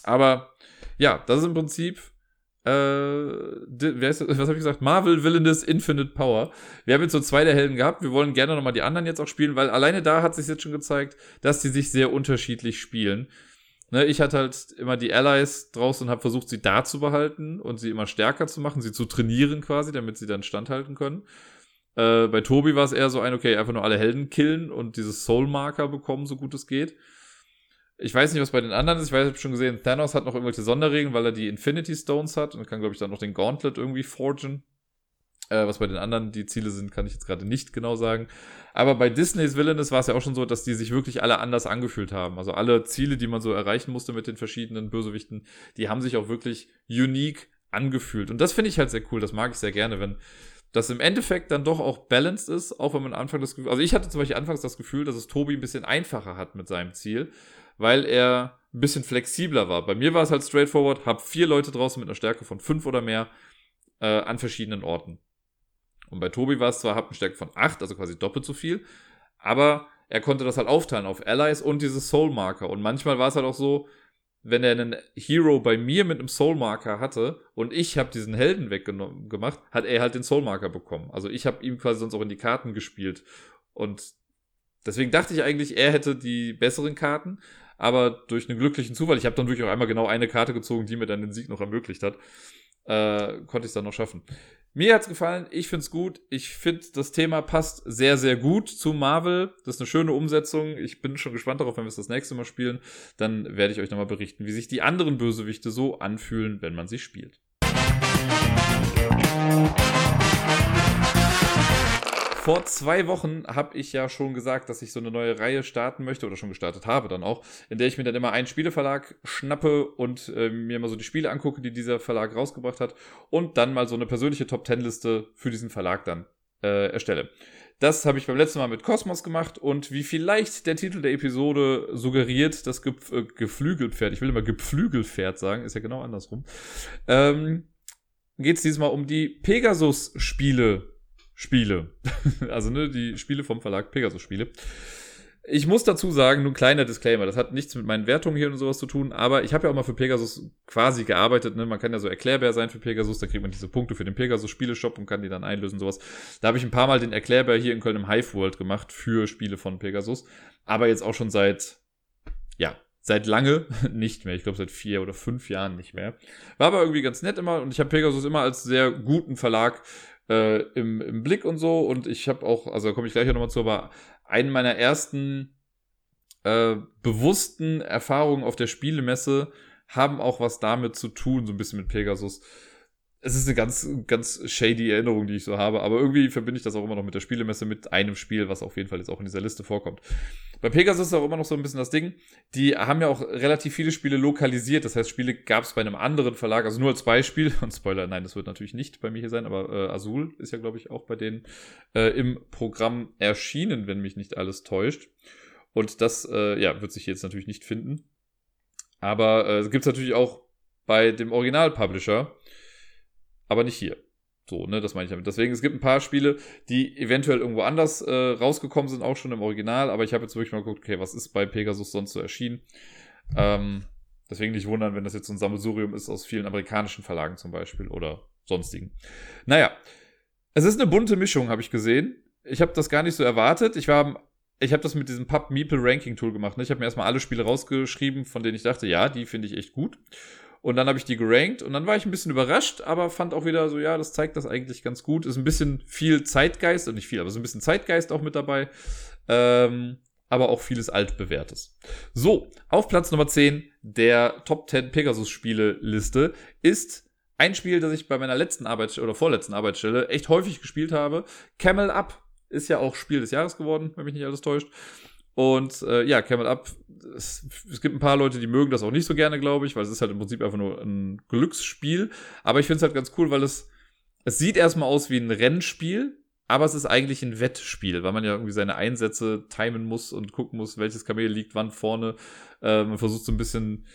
Aber ja, das ist im Prinzip äh, was habe ich gesagt? Marvel Villainous Infinite Power. Wir haben jetzt so zwei der Helden gehabt. Wir wollen gerne nochmal die anderen jetzt auch spielen, weil alleine da hat sich jetzt schon gezeigt, dass die sich sehr unterschiedlich spielen. Ne, ich hatte halt immer die Allies draußen und habe versucht, sie da zu behalten und sie immer stärker zu machen, sie zu trainieren quasi, damit sie dann standhalten können. Äh, bei Tobi war es eher so ein, okay, einfach nur alle Helden killen und dieses Soul-Marker bekommen, so gut es geht. Ich weiß nicht, was bei den anderen ist. Ich weiß, ich habe schon gesehen, Thanos hat noch irgendwelche Sonderregeln, weil er die Infinity Stones hat und kann, glaube ich, dann noch den Gauntlet irgendwie forgen. Äh, was bei den anderen die Ziele sind, kann ich jetzt gerade nicht genau sagen. Aber bei Disneys Villainous war es ja auch schon so, dass die sich wirklich alle anders angefühlt haben. Also alle Ziele, die man so erreichen musste mit den verschiedenen Bösewichten, die haben sich auch wirklich unique angefühlt. Und das finde ich halt sehr cool. Das mag ich sehr gerne, wenn das im Endeffekt dann doch auch balanced ist, auch wenn man Anfang das Gefühl, also ich hatte zum Beispiel anfangs das Gefühl, dass es Tobi ein bisschen einfacher hat mit seinem Ziel weil er ein bisschen flexibler war. Bei mir war es halt straightforward, habe vier Leute draußen mit einer Stärke von fünf oder mehr äh, an verschiedenen Orten. Und bei Tobi war es zwar, hab eine Stärke von acht, also quasi doppelt so viel, aber er konnte das halt aufteilen auf Allies und diese Soul Marker. Und manchmal war es halt auch so, wenn er einen Hero bei mir mit einem Soulmarker hatte und ich habe diesen Helden weggenommen gemacht, hat er halt den Soulmarker bekommen. Also ich habe ihm quasi sonst auch in die Karten gespielt. Und deswegen dachte ich eigentlich, er hätte die besseren Karten. Aber durch einen glücklichen Zufall, ich habe dann wirklich auch einmal genau eine Karte gezogen, die mir dann den Sieg noch ermöglicht hat, äh, konnte ich es dann noch schaffen. Mir hat's gefallen, ich find's gut. Ich finde, das Thema passt sehr, sehr gut zu Marvel. Das ist eine schöne Umsetzung. Ich bin schon gespannt darauf, wenn wir es das nächste Mal spielen. Dann werde ich euch nochmal berichten, wie sich die anderen Bösewichte so anfühlen, wenn man sie spielt. Vor zwei Wochen habe ich ja schon gesagt, dass ich so eine neue Reihe starten möchte oder schon gestartet habe dann auch, in der ich mir dann immer einen Spieleverlag schnappe und äh, mir mal so die Spiele angucke, die dieser Verlag rausgebracht hat und dann mal so eine persönliche Top Ten Liste für diesen Verlag dann äh, erstelle. Das habe ich beim letzten Mal mit Cosmos gemacht und wie vielleicht der Titel der Episode suggeriert, das Ge äh, Geflügelpferd, ich will immer Geflügelpferd sagen, ist ja genau andersrum, ähm, geht es diesmal um die Pegasus-Spiele Spiele. also, ne, die Spiele vom Verlag Pegasus Spiele. Ich muss dazu sagen, nur ein kleiner Disclaimer, das hat nichts mit meinen Wertungen hier und sowas zu tun, aber ich habe ja auch mal für Pegasus quasi gearbeitet, ne? Man kann ja so erklärbar sein für Pegasus, da kriegt man diese Punkte für den Pegasus Spieleshop und kann die dann einlösen, sowas. Da habe ich ein paar Mal den Erklärbär hier in Köln im Hive World gemacht für Spiele von Pegasus, aber jetzt auch schon seit, ja, seit lange nicht mehr. Ich glaube seit vier oder fünf Jahren nicht mehr. War aber irgendwie ganz nett immer und ich habe Pegasus immer als sehr guten Verlag äh, im, im Blick und so. Und ich habe auch, also da komme ich gleich nochmal zu, aber einen meiner ersten äh, bewussten Erfahrungen auf der Spielemesse haben auch was damit zu tun, so ein bisschen mit Pegasus. Es ist eine ganz, ganz shady Erinnerung, die ich so habe, aber irgendwie verbinde ich das auch immer noch mit der Spielemesse, mit einem Spiel, was auf jeden Fall jetzt auch in dieser Liste vorkommt. Bei Pegasus ist auch immer noch so ein bisschen das Ding. Die haben ja auch relativ viele Spiele lokalisiert. Das heißt, Spiele gab es bei einem anderen Verlag. Also nur als Beispiel. Und Spoiler, nein, das wird natürlich nicht bei mir hier sein. Aber äh, Azul ist ja, glaube ich, auch bei denen äh, im Programm erschienen, wenn mich nicht alles täuscht. Und das, äh, ja, wird sich jetzt natürlich nicht finden. Aber äh, gibt es natürlich auch bei dem Original-Publisher. Aber nicht hier. So, ne, das meine ich damit. Deswegen, es gibt ein paar Spiele, die eventuell irgendwo anders äh, rausgekommen sind, auch schon im Original, aber ich habe jetzt wirklich mal geguckt, okay, was ist bei Pegasus sonst so erschienen? Ähm, deswegen nicht wundern, wenn das jetzt so ein Sammelsurium ist aus vielen amerikanischen Verlagen zum Beispiel oder sonstigen. Naja, es ist eine bunte Mischung, habe ich gesehen. Ich habe das gar nicht so erwartet. Ich war ich habe das mit diesem Pub Meeple Ranking Tool gemacht. Ne? Ich habe mir erstmal alle Spiele rausgeschrieben, von denen ich dachte, ja, die finde ich echt gut. Und dann habe ich die gerankt und dann war ich ein bisschen überrascht, aber fand auch wieder so, ja, das zeigt das eigentlich ganz gut. Ist ein bisschen viel Zeitgeist, und nicht viel, aber so ein bisschen Zeitgeist auch mit dabei. Ähm, aber auch vieles altbewährtes. So, auf Platz Nummer 10 der Top 10 Pegasus-Spiele-Liste ist ein Spiel, das ich bei meiner letzten Arbeitsstelle oder vorletzten Arbeitsstelle echt häufig gespielt habe. Camel Up ist ja auch Spiel des Jahres geworden, wenn mich nicht alles täuscht. Und äh, ja, Camel Up, es, es, gibt ein paar Leute, die mögen das auch nicht so gerne, glaube ich, weil es ist halt im Prinzip einfach nur ein Glücksspiel. Aber ich finde es halt ganz cool, weil es, es sieht erstmal aus wie ein Rennspiel, aber es ist eigentlich ein Wettspiel, weil man ja irgendwie seine Einsätze timen muss und gucken muss, welches Kamel liegt wann vorne. Äh, man versucht so ein bisschen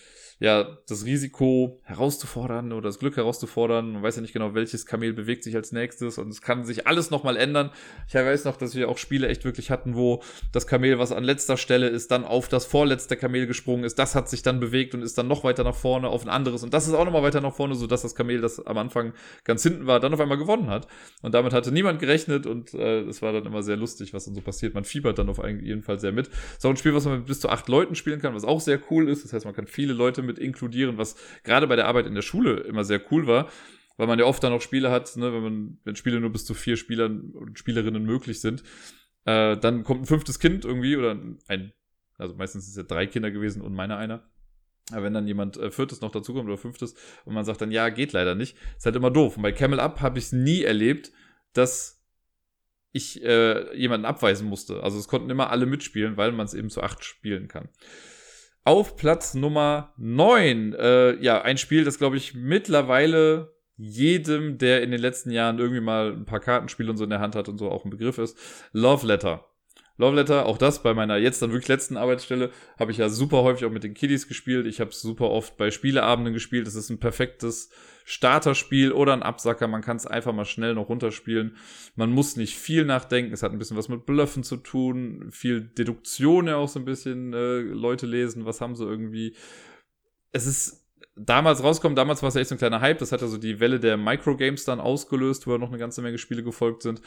ja, das Risiko herauszufordern oder das Glück herauszufordern. Man weiß ja nicht genau, welches Kamel bewegt sich als nächstes und es kann sich alles nochmal ändern. Ich weiß noch, dass wir auch Spiele echt wirklich hatten, wo das Kamel, was an letzter Stelle ist, dann auf das vorletzte Kamel gesprungen ist. Das hat sich dann bewegt und ist dann noch weiter nach vorne auf ein anderes und das ist auch nochmal weiter nach vorne, sodass das Kamel, das am Anfang ganz hinten war, dann auf einmal gewonnen hat. Und damit hatte niemand gerechnet und äh, es war dann immer sehr lustig, was dann so passiert. Man fiebert dann auf jeden Fall sehr mit. Auch ein Spiel, was man mit bis zu acht Leuten spielen kann, was auch sehr cool ist. Das heißt, man kann viele Leute mit inkludieren, was gerade bei der Arbeit in der Schule immer sehr cool war, weil man ja oft dann auch Spiele hat, ne, wenn man, wenn Spiele nur bis zu vier Spielern und Spielerinnen möglich sind, äh, dann kommt ein fünftes Kind irgendwie oder ein, also meistens ist es ja drei Kinder gewesen und meiner einer. Aber wenn dann jemand äh, viertes noch dazukommt oder fünftes und man sagt dann, ja, geht leider nicht, ist halt immer doof. Und bei Camel Up habe ich es nie erlebt, dass ich äh, jemanden abweisen musste. Also es konnten immer alle mitspielen, weil man es eben zu acht spielen kann. Auf Platz Nummer 9, äh, ja, ein Spiel, das glaube ich mittlerweile jedem, der in den letzten Jahren irgendwie mal ein paar Kartenspiele und so in der Hand hat und so auch ein Begriff ist. Love Letter. Love Letter, auch das bei meiner jetzt dann wirklich letzten Arbeitsstelle, habe ich ja super häufig auch mit den Kiddies gespielt. Ich habe es super oft bei Spieleabenden gespielt. Das ist ein perfektes Starterspiel oder ein Absacker. Man kann es einfach mal schnell noch runterspielen. Man muss nicht viel nachdenken. Es hat ein bisschen was mit Bluffen zu tun. Viel Deduktion ja auch so ein bisschen. Äh, Leute lesen, was haben sie irgendwie. es ist damals rauskommen, damals war es ja echt so ein kleiner Hype, das hat ja so die Welle der Microgames dann ausgelöst, wo ja noch eine ganze Menge Spiele gefolgt sind.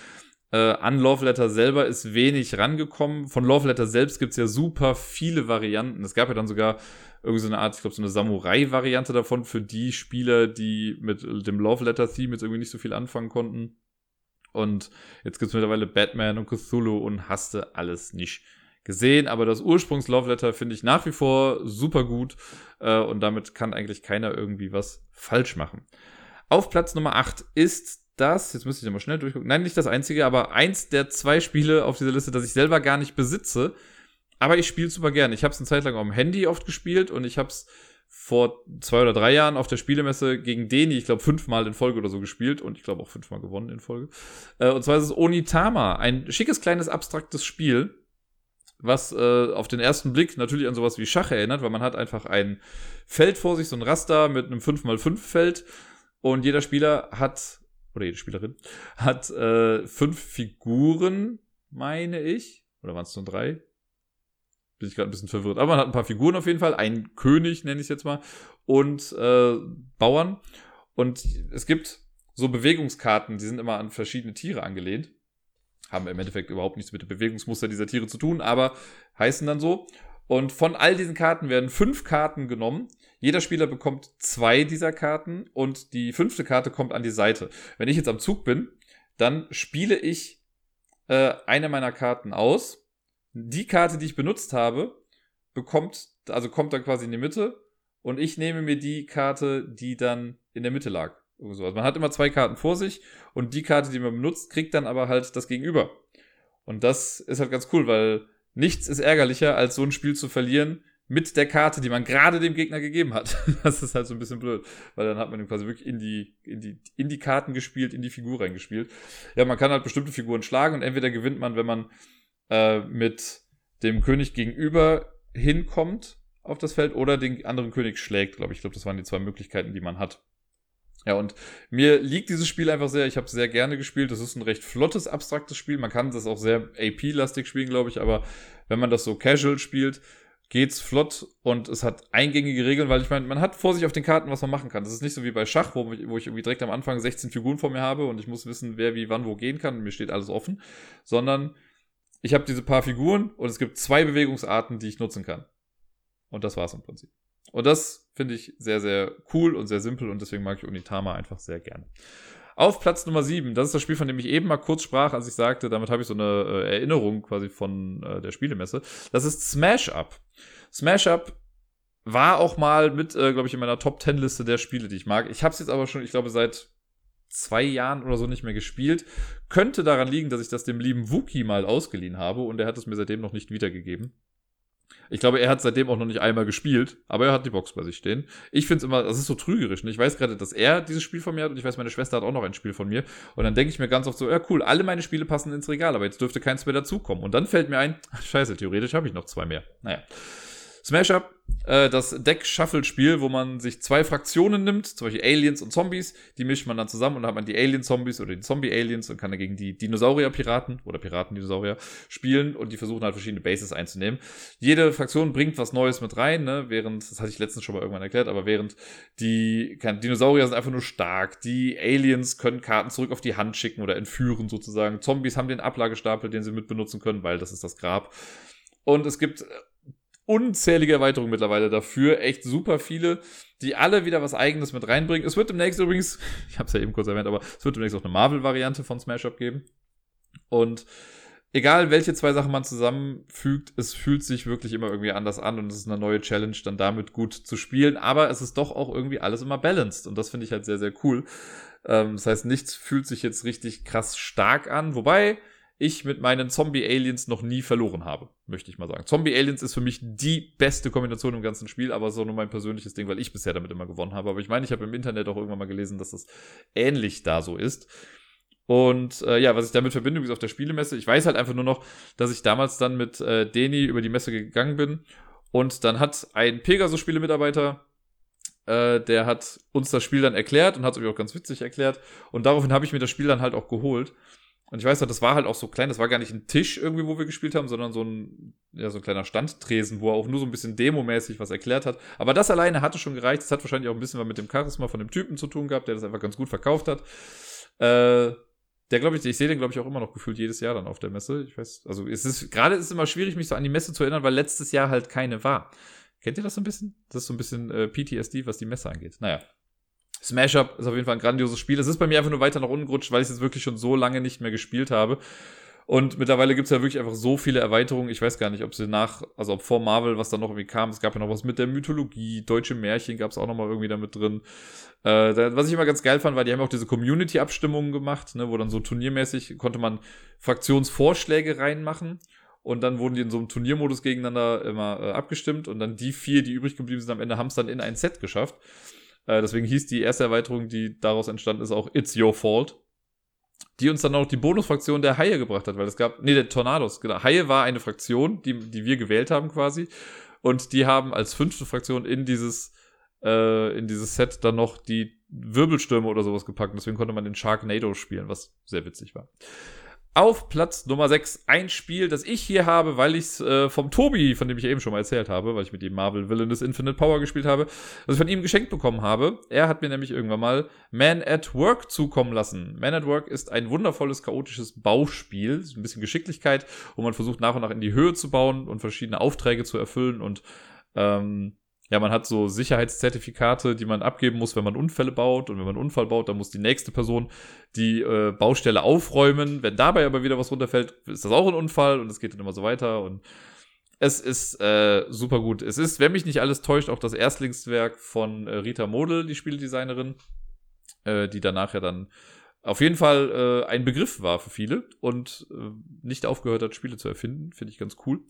Äh, an Love Letter selber ist wenig rangekommen. Von Love Letter selbst gibt's ja super viele Varianten. Es gab ja dann sogar irgendwie so eine Art, ich glaube, so eine Samurai-Variante davon für die Spieler, die mit dem Love Letter-Theme jetzt irgendwie nicht so viel anfangen konnten. Und jetzt gibt's mittlerweile Batman und Cthulhu und hasste alles nicht gesehen, aber das Ursprungs-Love Letter finde ich nach wie vor super gut äh, und damit kann eigentlich keiner irgendwie was falsch machen. Auf Platz Nummer 8 ist das, jetzt müsste ich nochmal schnell durchgucken, nein, nicht das einzige, aber eins der zwei Spiele auf dieser Liste, das ich selber gar nicht besitze, aber ich spiele super gerne. Ich habe es eine Zeit lang auf dem Handy oft gespielt und ich habe es vor zwei oder drei Jahren auf der Spielemesse gegen Deni, ich glaube, fünfmal in Folge oder so gespielt und ich glaube auch fünfmal gewonnen in Folge. Äh, und zwar ist es Onitama, ein schickes, kleines, abstraktes Spiel was äh, auf den ersten Blick natürlich an sowas wie Schach erinnert, weil man hat einfach ein Feld vor sich, so ein Raster mit einem 5x5 Feld und jeder Spieler hat, oder jede Spielerin, hat äh, fünf Figuren, meine ich, oder waren es nur drei? Bin ich gerade ein bisschen verwirrt. Aber man hat ein paar Figuren auf jeden Fall, einen König nenne ich es jetzt mal, und äh, Bauern. Und es gibt so Bewegungskarten, die sind immer an verschiedene Tiere angelehnt haben im Endeffekt überhaupt nichts mit dem Bewegungsmuster dieser Tiere zu tun, aber heißen dann so. Und von all diesen Karten werden fünf Karten genommen. Jeder Spieler bekommt zwei dieser Karten und die fünfte Karte kommt an die Seite. Wenn ich jetzt am Zug bin, dann spiele ich äh, eine meiner Karten aus. Die Karte, die ich benutzt habe, bekommt, also kommt dann quasi in die Mitte und ich nehme mir die Karte, die dann in der Mitte lag. Also man hat immer zwei Karten vor sich und die Karte, die man benutzt, kriegt dann aber halt das Gegenüber. Und das ist halt ganz cool, weil nichts ist ärgerlicher, als so ein Spiel zu verlieren mit der Karte, die man gerade dem Gegner gegeben hat. Das ist halt so ein bisschen blöd, weil dann hat man ihn quasi wirklich in die, in die, in die Karten gespielt, in die Figur reingespielt. Ja, man kann halt bestimmte Figuren schlagen und entweder gewinnt man, wenn man äh, mit dem König gegenüber hinkommt auf das Feld oder den anderen König schlägt, glaube ich. Ich glaube, das waren die zwei Möglichkeiten, die man hat. Ja, und mir liegt dieses Spiel einfach sehr. Ich habe es sehr gerne gespielt. Das ist ein recht flottes, abstraktes Spiel. Man kann das auch sehr AP-lastig spielen, glaube ich. Aber wenn man das so casual spielt, geht's flott und es hat eingängige Regeln, weil ich meine, man hat vor sich auf den Karten, was man machen kann. Das ist nicht so wie bei Schach, wo, wo ich irgendwie direkt am Anfang 16 Figuren vor mir habe und ich muss wissen, wer wie wann wo gehen kann mir steht alles offen, sondern ich habe diese paar Figuren und es gibt zwei Bewegungsarten, die ich nutzen kann. Und das war's im Prinzip. Und das finde ich sehr, sehr cool und sehr simpel und deswegen mag ich Unitama einfach sehr gerne. Auf Platz Nummer 7, das ist das Spiel, von dem ich eben mal kurz sprach, als ich sagte, damit habe ich so eine äh, Erinnerung quasi von äh, der Spielemesse. Das ist Smash Up. Smash Up war auch mal mit, äh, glaube ich, in meiner Top 10 Liste der Spiele, die ich mag. Ich habe es jetzt aber schon, ich glaube, seit zwei Jahren oder so nicht mehr gespielt. Könnte daran liegen, dass ich das dem lieben Wookie mal ausgeliehen habe und er hat es mir seitdem noch nicht wiedergegeben. Ich glaube, er hat seitdem auch noch nicht einmal gespielt, aber er hat die Box bei sich stehen. Ich finde es immer, das ist so trügerisch. Ne? Ich weiß gerade, dass er dieses Spiel von mir hat und ich weiß, meine Schwester hat auch noch ein Spiel von mir. Und dann denke ich mir ganz oft so, ja cool, alle meine Spiele passen ins Regal, aber jetzt dürfte keins mehr dazukommen. Und dann fällt mir ein, scheiße, theoretisch habe ich noch zwei mehr. Naja. Smash Up, äh, das Deck-Shuffle-Spiel, wo man sich zwei Fraktionen nimmt, zum Beispiel Aliens und Zombies, die mischt man dann zusammen und dann hat man die Alien-Zombies oder die Zombie-Aliens und kann dagegen die Dinosaurier-Piraten oder Piraten-Dinosaurier spielen und die versuchen halt verschiedene Bases einzunehmen. Jede Fraktion bringt was Neues mit rein, ne? während, das hatte ich letztens schon mal irgendwann erklärt, aber während die kann, Dinosaurier sind einfach nur stark, die Aliens können Karten zurück auf die Hand schicken oder entführen sozusagen. Zombies haben den Ablagestapel, den sie mit benutzen können, weil das ist das Grab. Und es gibt unzählige Erweiterungen mittlerweile dafür. Echt super viele, die alle wieder was Eigenes mit reinbringen. Es wird demnächst übrigens, ich habe es ja eben kurz erwähnt, aber es wird demnächst auch eine Marvel-Variante von Smash Up geben. Und egal welche zwei Sachen man zusammenfügt, es fühlt sich wirklich immer irgendwie anders an und es ist eine neue Challenge, dann damit gut zu spielen. Aber es ist doch auch irgendwie alles immer balanced und das finde ich halt sehr, sehr cool. Ähm, das heißt, nichts fühlt sich jetzt richtig krass stark an. Wobei, ich mit meinen Zombie-Aliens noch nie verloren habe, möchte ich mal sagen. Zombie-Aliens ist für mich die beste Kombination im ganzen Spiel, aber so nur mein persönliches Ding, weil ich bisher damit immer gewonnen habe. Aber ich meine, ich habe im Internet auch irgendwann mal gelesen, dass das ähnlich da so ist. Und äh, ja, was ich damit verbinde, wie auf der Spielemesse, ich weiß halt einfach nur noch, dass ich damals dann mit äh, Deni über die Messe gegangen bin und dann hat ein Pegasus-Spielemitarbeiter äh, der hat uns das Spiel dann erklärt und hat es auch ganz witzig erklärt. Und daraufhin habe ich mir das Spiel dann halt auch geholt. Und ich weiß noch, das war halt auch so klein, das war gar nicht ein Tisch irgendwie, wo wir gespielt haben, sondern so ein, ja, so ein kleiner Standtresen, wo er auch nur so ein bisschen demomäßig was erklärt hat. Aber das alleine hatte schon gereicht. Das hat wahrscheinlich auch ein bisschen was mit dem Charisma von dem Typen zu tun gehabt, der das einfach ganz gut verkauft hat. Äh, der glaube ich, ich sehe den glaube ich auch immer noch gefühlt jedes Jahr dann auf der Messe. Ich weiß, also es ist gerade ist es immer schwierig, mich so an die Messe zu erinnern, weil letztes Jahr halt keine war. Kennt ihr das so ein bisschen? Das ist so ein bisschen äh, PTSD, was die Messe angeht. Naja. Smash Up ist auf jeden Fall ein grandioses Spiel. Es ist bei mir einfach nur weiter nach unten gerutscht, weil ich es jetzt wirklich schon so lange nicht mehr gespielt habe. Und mittlerweile gibt es ja wirklich einfach so viele Erweiterungen. Ich weiß gar nicht, ob sie nach, also ob vor Marvel, was da noch irgendwie kam. Es gab ja noch was mit der Mythologie, deutsche Märchen gab es auch noch mal irgendwie damit drin. Äh, was ich immer ganz geil fand, war, die haben auch diese Community-Abstimmungen gemacht, ne, wo dann so turniermäßig konnte man Fraktionsvorschläge reinmachen. Und dann wurden die in so einem Turniermodus gegeneinander immer äh, abgestimmt. Und dann die vier, die übrig geblieben sind, am Ende haben es dann in ein Set geschafft. Äh, deswegen hieß die erste Erweiterung, die daraus entstanden ist, auch It's Your Fault. Die uns dann auch die Bonusfraktion der Haie gebracht hat, weil es gab, nee, der Tornados, genau. Haie war eine Fraktion, die, die wir gewählt haben quasi. Und die haben als fünfte Fraktion in dieses, äh, in dieses Set dann noch die Wirbelstürme oder sowas gepackt. Deswegen konnte man den Sharknado spielen, was sehr witzig war. Auf Platz Nummer 6 ein Spiel, das ich hier habe, weil ich es äh, vom Tobi, von dem ich eben schon mal erzählt habe, weil ich mit ihm Marvel Villainous Infinite Power gespielt habe, das ich von ihm geschenkt bekommen habe. Er hat mir nämlich irgendwann mal Man at Work zukommen lassen. Man at Work ist ein wundervolles, chaotisches Bauspiel, ein bisschen Geschicklichkeit, wo man versucht nach und nach in die Höhe zu bauen und verschiedene Aufträge zu erfüllen und ähm, ja, man hat so Sicherheitszertifikate, die man abgeben muss, wenn man Unfälle baut. Und wenn man einen Unfall baut, dann muss die nächste Person die äh, Baustelle aufräumen. Wenn dabei aber wieder was runterfällt, ist das auch ein Unfall und es geht dann immer so weiter. Und es ist äh, super gut. Es ist, wenn mich nicht alles täuscht, auch das Erstlingswerk von äh, Rita Model, die Spieldesignerin, äh, die danach ja dann auf jeden Fall äh, ein Begriff war für viele und äh, nicht aufgehört hat, Spiele zu erfinden. Finde ich ganz cool.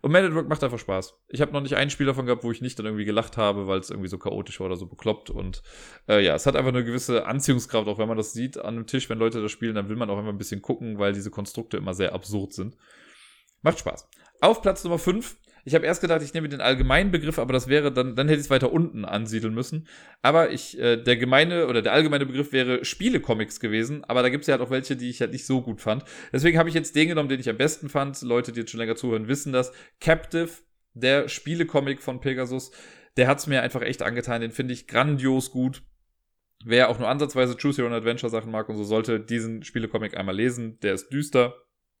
Und Man at Work macht einfach Spaß. Ich habe noch nicht ein Spiel davon gehabt, wo ich nicht dann irgendwie gelacht habe, weil es irgendwie so chaotisch war oder so bekloppt. Und äh, ja, es hat einfach eine gewisse Anziehungskraft, auch wenn man das sieht an einem Tisch, wenn Leute das spielen, dann will man auch immer ein bisschen gucken, weil diese Konstrukte immer sehr absurd sind. Macht Spaß. Auf Platz Nummer 5 ich habe erst gedacht, ich nehme den allgemeinen Begriff, aber das wäre dann, dann hätte ich es weiter unten ansiedeln müssen. Aber ich, äh, der gemeine oder der allgemeine Begriff wäre Spielecomics gewesen, aber da gibt es ja halt auch welche, die ich halt nicht so gut fand. Deswegen habe ich jetzt den genommen, den ich am besten fand. Leute, die jetzt schon länger zuhören, wissen das. Captive, der Spielecomic von Pegasus, der hat es mir einfach echt angetan. Den finde ich grandios gut. Wer auch nur ansatzweise Choose Your Own Adventure Sachen mag und so, sollte diesen Spielecomic einmal lesen. Der ist düster,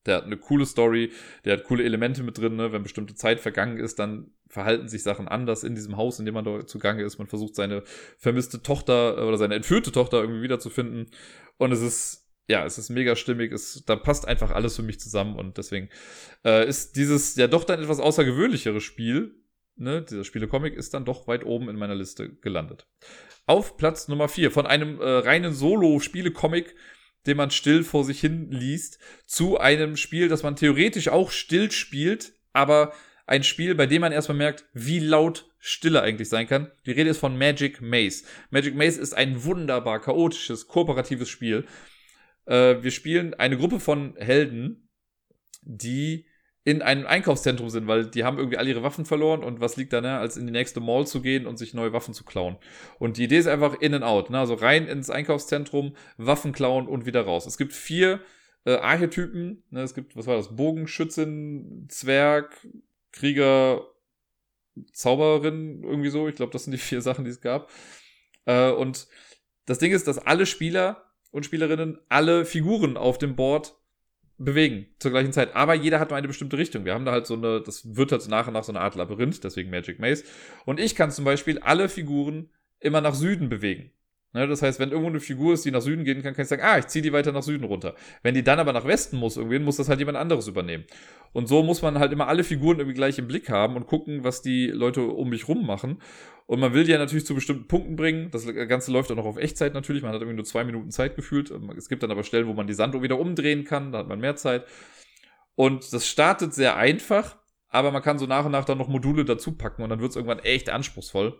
der hat eine coole Story, der hat coole Elemente mit drin, ne? wenn bestimmte Zeit vergangen ist, dann verhalten sich Sachen anders in diesem Haus, in dem man dort zugange ist. Man versucht seine vermisste Tochter äh, oder seine entführte Tochter irgendwie wiederzufinden. Und es ist, ja, es ist mega stimmig, es, da passt einfach alles für mich zusammen und deswegen äh, ist dieses ja doch dann etwas außergewöhnlichere Spiel, ne, dieser Spiele-Comic ist dann doch weit oben in meiner Liste gelandet. Auf Platz Nummer 4 von einem äh, reinen Solo-Spiele-Comic den man still vor sich hin liest, zu einem Spiel, das man theoretisch auch still spielt, aber ein Spiel, bei dem man erstmal merkt, wie laut Stille eigentlich sein kann. Die Rede ist von Magic Maze. Magic Maze ist ein wunderbar chaotisches, kooperatives Spiel. Äh, wir spielen eine Gruppe von Helden, die in einem Einkaufszentrum sind, weil die haben irgendwie alle ihre Waffen verloren und was liegt da, ne, als in die nächste Mall zu gehen und sich neue Waffen zu klauen. Und die Idee ist einfach in and out, ne, also rein ins Einkaufszentrum, Waffen klauen und wieder raus. Es gibt vier äh, Archetypen, ne, es gibt, was war das, Bogenschützin, Zwerg, Krieger, Zauberin, irgendwie so. Ich glaube, das sind die vier Sachen, die es gab. Äh, und das Ding ist, dass alle Spieler und Spielerinnen alle Figuren auf dem Board bewegen zur gleichen Zeit. Aber jeder hat nur eine bestimmte Richtung. Wir haben da halt so eine, das wird halt nach und nach so eine Art Labyrinth, deswegen Magic Maze. Und ich kann zum Beispiel alle Figuren immer nach Süden bewegen. Ne, das heißt, wenn irgendwo eine Figur ist, die nach Süden gehen kann, kann ich sagen, ah, ich ziehe die weiter nach Süden runter. Wenn die dann aber nach Westen muss, irgendwie, muss das halt jemand anderes übernehmen. Und so muss man halt immer alle Figuren irgendwie gleich im Blick haben und gucken, was die Leute um mich rum machen. Und man will die ja natürlich zu bestimmten Punkten bringen. Das Ganze läuft auch noch auf Echtzeit natürlich. Man hat irgendwie nur zwei Minuten Zeit gefühlt. Es gibt dann aber Stellen, wo man die Sanduhr wieder umdrehen kann. Da hat man mehr Zeit. Und das startet sehr einfach, aber man kann so nach und nach dann noch Module dazu packen und dann wird es irgendwann echt anspruchsvoll.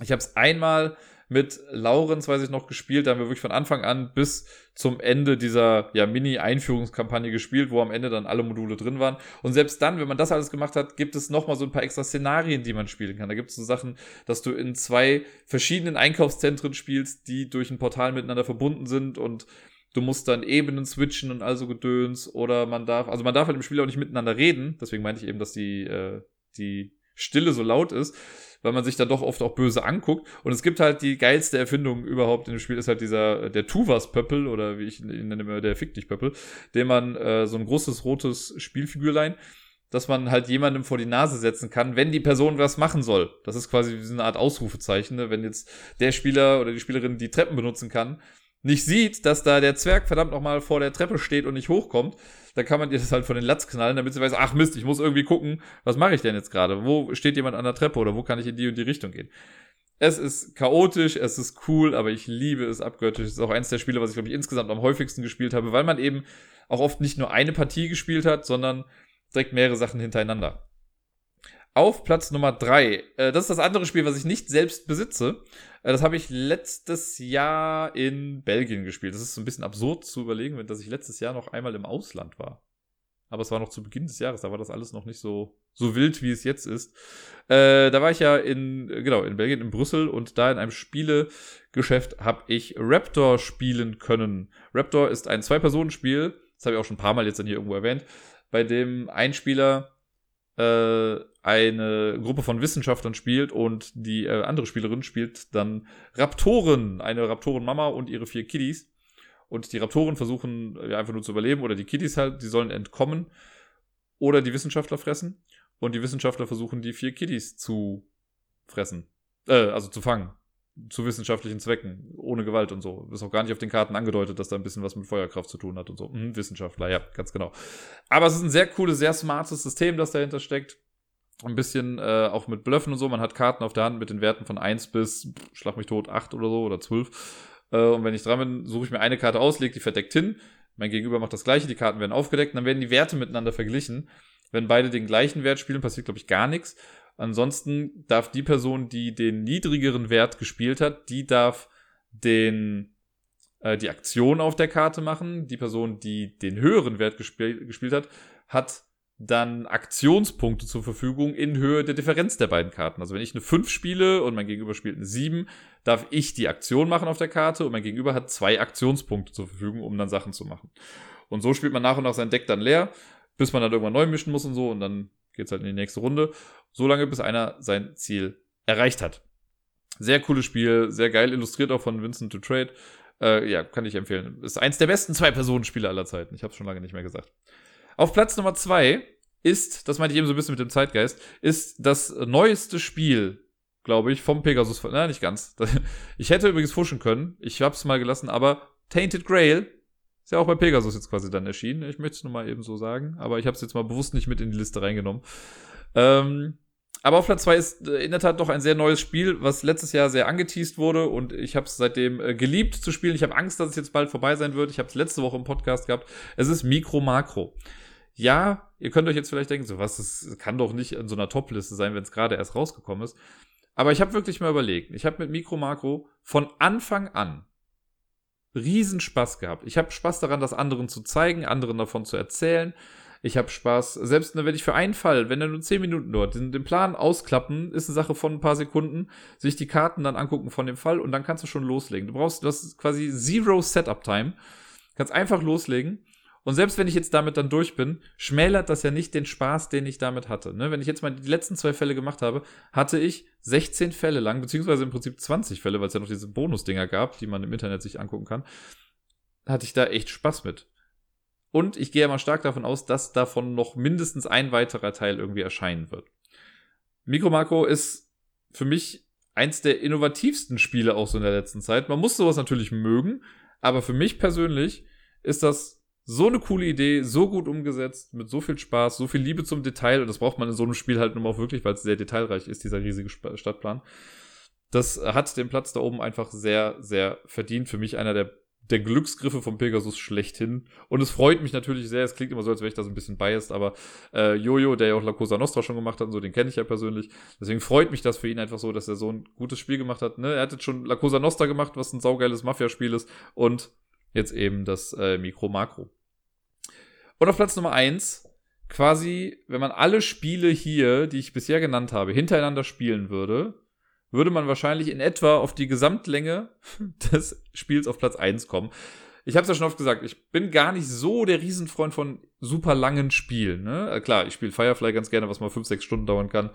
Ich habe es einmal mit Laurens, weiß ich noch, gespielt. Da haben wir wirklich von Anfang an bis zum Ende dieser ja, Mini-Einführungskampagne gespielt, wo am Ende dann alle Module drin waren. Und selbst dann, wenn man das alles gemacht hat, gibt es nochmal so ein paar extra Szenarien, die man spielen kann. Da gibt es so Sachen, dass du in zwei verschiedenen Einkaufszentren spielst, die durch ein Portal miteinander verbunden sind und Du musst dann Ebenen switchen und also Gedöns. Oder man darf, also man darf halt im Spiel auch nicht miteinander reden. Deswegen meinte ich eben, dass die, äh, die Stille so laut ist, weil man sich dann doch oft auch böse anguckt. Und es gibt halt die geilste Erfindung überhaupt in dem Spiel, ist halt dieser, der Tuvas-Pöppel, oder wie ich ihn nenne, der Fick dich Pöppel, den man äh, so ein großes rotes Spielfigürlein, dass man halt jemandem vor die Nase setzen kann, wenn die Person was machen soll. Das ist quasi so eine Art Ausrufezeichen, ne? wenn jetzt der Spieler oder die Spielerin die Treppen benutzen kann, nicht sieht, dass da der Zwerg verdammt nochmal vor der Treppe steht und nicht hochkommt, dann kann man ihr das halt von den Latz knallen, damit sie weiß, ach Mist, ich muss irgendwie gucken, was mache ich denn jetzt gerade? Wo steht jemand an der Treppe oder wo kann ich in die und die Richtung gehen? Es ist chaotisch, es ist cool, aber ich liebe es abgöttisch. Es ist auch eins der Spiele, was ich, glaube ich, insgesamt am häufigsten gespielt habe, weil man eben auch oft nicht nur eine Partie gespielt hat, sondern direkt mehrere Sachen hintereinander. Auf Platz Nummer drei. Äh, das ist das andere Spiel, was ich nicht selbst besitze. Äh, das habe ich letztes Jahr in Belgien gespielt. Das ist so ein bisschen absurd zu überlegen, dass ich letztes Jahr noch einmal im Ausland war. Aber es war noch zu Beginn des Jahres, da war das alles noch nicht so, so wild, wie es jetzt ist. Äh, da war ich ja in, genau, in Belgien, in Brüssel und da in einem Spielegeschäft habe ich Raptor spielen können. Raptor ist ein Zwei-Personen-Spiel, das habe ich auch schon ein paar Mal jetzt dann hier irgendwo erwähnt, bei dem ein Spieler äh, eine Gruppe von Wissenschaftlern spielt und die äh, andere Spielerin spielt dann Raptoren, eine Raptorenmama und ihre vier Kiddies. Und die Raptoren versuchen ja, einfach nur zu überleben oder die Kiddies halt, die sollen entkommen oder die Wissenschaftler fressen. Und die Wissenschaftler versuchen die vier Kiddies zu fressen. Äh, also zu fangen zu wissenschaftlichen Zwecken, ohne Gewalt und so. Ist auch gar nicht auf den Karten angedeutet, dass da ein bisschen was mit Feuerkraft zu tun hat und so. Hm, Wissenschaftler, ja, ganz genau. Aber es ist ein sehr cooles, sehr smartes System, das dahinter steckt. Ein bisschen äh, auch mit Blöffen und so. Man hat Karten auf der Hand mit den Werten von 1 bis, schlag mich tot, 8 oder so oder 12. Äh, und wenn ich dran bin, suche ich mir eine Karte aus, lege die verdeckt hin. Mein Gegenüber macht das gleiche, die Karten werden aufgedeckt und dann werden die Werte miteinander verglichen. Wenn beide den gleichen Wert spielen, passiert, glaube ich, gar nichts. Ansonsten darf die Person, die den niedrigeren Wert gespielt hat, die darf den äh, die Aktion auf der Karte machen. Die Person, die den höheren Wert gespiel gespielt hat, hat dann Aktionspunkte zur Verfügung in Höhe der Differenz der beiden Karten. Also wenn ich eine 5 spiele und mein Gegenüber spielt eine 7, darf ich die Aktion machen auf der Karte und mein Gegenüber hat zwei Aktionspunkte zur Verfügung, um dann Sachen zu machen. Und so spielt man nach und nach sein Deck dann leer, bis man dann irgendwann neu mischen muss und so und dann geht's halt in die nächste Runde. So lange, bis einer sein Ziel erreicht hat. Sehr cooles Spiel, sehr geil illustriert auch von Vincent to Trade. Äh, ja, kann ich empfehlen. Ist eins der besten Zwei-Personen-Spiele aller Zeiten. Ich habe schon lange nicht mehr gesagt. Auf Platz Nummer zwei ist, das meinte ich eben so ein bisschen mit dem Zeitgeist, ist das neueste Spiel, glaube ich, vom Pegasus. Na, nicht ganz. Ich hätte übrigens fuschen können. Ich habe es mal gelassen, aber Tainted Grail ist ja auch bei Pegasus jetzt quasi dann erschienen. Ich möchte es nur mal eben so sagen, aber ich habe es jetzt mal bewusst nicht mit in die Liste reingenommen. Ähm, aber auf Platz 2 ist äh, in der Tat doch ein sehr neues Spiel, was letztes Jahr sehr angeteased wurde und ich habe es seitdem äh, geliebt zu spielen. Ich habe Angst, dass es jetzt bald vorbei sein wird. Ich habe es letzte Woche im Podcast gehabt. Es ist Mikro Makro. Ja, ihr könnt euch jetzt vielleicht denken, so was, das kann doch nicht in so einer Top-Liste sein, wenn es gerade erst rausgekommen ist. Aber ich habe wirklich mal überlegt. Ich habe mit Mikro Makro von Anfang an riesen Spaß gehabt. Ich habe Spaß daran, das anderen zu zeigen, anderen davon zu erzählen. Ich habe Spaß, selbst wenn ich für einen Fall, wenn er nur 10 Minuten dort, den, den, Plan ausklappen, ist eine Sache von ein paar Sekunden, sich die Karten dann angucken von dem Fall und dann kannst du schon loslegen. Du brauchst, du hast quasi Zero Setup Time. Kannst einfach loslegen. Und selbst wenn ich jetzt damit dann durch bin, schmälert das ja nicht den Spaß, den ich damit hatte. Ne? Wenn ich jetzt mal die letzten zwei Fälle gemacht habe, hatte ich 16 Fälle lang, beziehungsweise im Prinzip 20 Fälle, weil es ja noch diese Bonusdinger gab, die man im Internet sich angucken kann, hatte ich da echt Spaß mit. Und ich gehe mal stark davon aus, dass davon noch mindestens ein weiterer Teil irgendwie erscheinen wird. Micro Macro ist für mich eins der innovativsten Spiele auch so in der letzten Zeit. Man muss sowas natürlich mögen, aber für mich persönlich ist das so eine coole Idee, so gut umgesetzt, mit so viel Spaß, so viel Liebe zum Detail und das braucht man in so einem Spiel halt nun auch wirklich, weil es sehr detailreich ist, dieser riesige Stadtplan. Das hat den Platz da oben einfach sehr, sehr verdient. Für mich einer der der Glücksgriffe vom Pegasus schlechthin. Und es freut mich natürlich sehr. Es klingt immer so, als wäre ich da so ein bisschen biased, aber äh, Jojo, der ja auch La Cosa Nostra schon gemacht hat und so, den kenne ich ja persönlich. Deswegen freut mich das für ihn einfach so, dass er so ein gutes Spiel gemacht hat. Ne? Er hat jetzt schon La Cosa Nostra gemacht, was ein saugeiles Mafia-Spiel ist. Und jetzt eben das äh, Mikro-Makro. Und auf Platz Nummer eins quasi, wenn man alle Spiele hier, die ich bisher genannt habe, hintereinander spielen würde, würde man wahrscheinlich in etwa auf die Gesamtlänge des Spiels auf Platz 1 kommen. ich habe es ja schon oft gesagt, ich bin gar nicht so der Riesenfreund von super langen Spielen. Ne? Äh, klar, ich spiele Firefly ganz gerne, was mal 5, 6 Stunden dauern kann.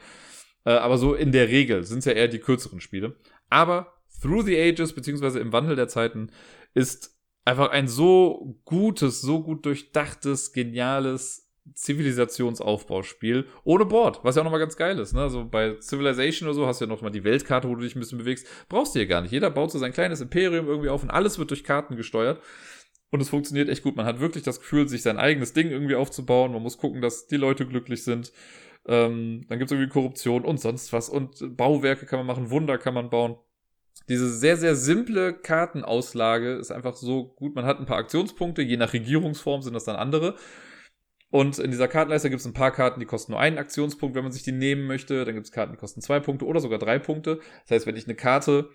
Äh, aber so in der Regel sind es ja eher die kürzeren Spiele. Aber Through the Ages, beziehungsweise im Wandel der Zeiten, ist einfach ein so gutes, so gut durchdachtes, geniales Zivilisationsaufbauspiel ohne Board, was ja auch nochmal ganz geil ist. Ne? Also bei Civilization oder so hast du ja nochmal die Weltkarte, wo du dich ein bisschen bewegst. Brauchst du hier gar nicht. Jeder baut so sein kleines Imperium irgendwie auf und alles wird durch Karten gesteuert. Und es funktioniert echt gut. Man hat wirklich das Gefühl, sich sein eigenes Ding irgendwie aufzubauen. Man muss gucken, dass die Leute glücklich sind. Ähm, dann gibt es irgendwie Korruption und sonst was. Und Bauwerke kann man machen, Wunder kann man bauen. Diese sehr, sehr simple Kartenauslage ist einfach so gut. Man hat ein paar Aktionspunkte, je nach Regierungsform sind das dann andere. Und in dieser Kartenleiste gibt es ein paar Karten, die kosten nur einen Aktionspunkt, wenn man sich die nehmen möchte. Dann gibt es Karten, die kosten zwei Punkte oder sogar drei Punkte. Das heißt, wenn ich eine Karte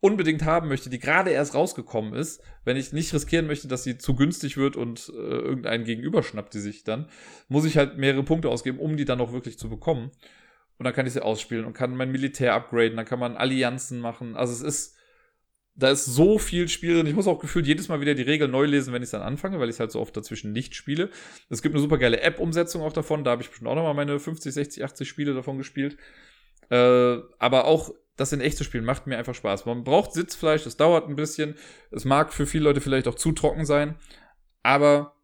unbedingt haben möchte, die gerade erst rausgekommen ist, wenn ich nicht riskieren möchte, dass sie zu günstig wird und äh, irgendeinen Gegenüber schnappt die sich dann, muss ich halt mehrere Punkte ausgeben, um die dann auch wirklich zu bekommen. Und dann kann ich sie ausspielen und kann mein Militär upgraden, dann kann man Allianzen machen. Also es ist da ist so viel Spiel drin. Ich muss auch gefühlt jedes Mal wieder die Regeln neu lesen, wenn ich es dann anfange, weil ich es halt so oft dazwischen nicht spiele. Es gibt eine super geile App-Umsetzung auch davon. Da habe ich bestimmt auch nochmal meine 50, 60, 80 Spiele davon gespielt. Äh, aber auch das in echt zu spielen macht mir einfach Spaß. Man braucht Sitzfleisch, das dauert ein bisschen. Es mag für viele Leute vielleicht auch zu trocken sein. Aber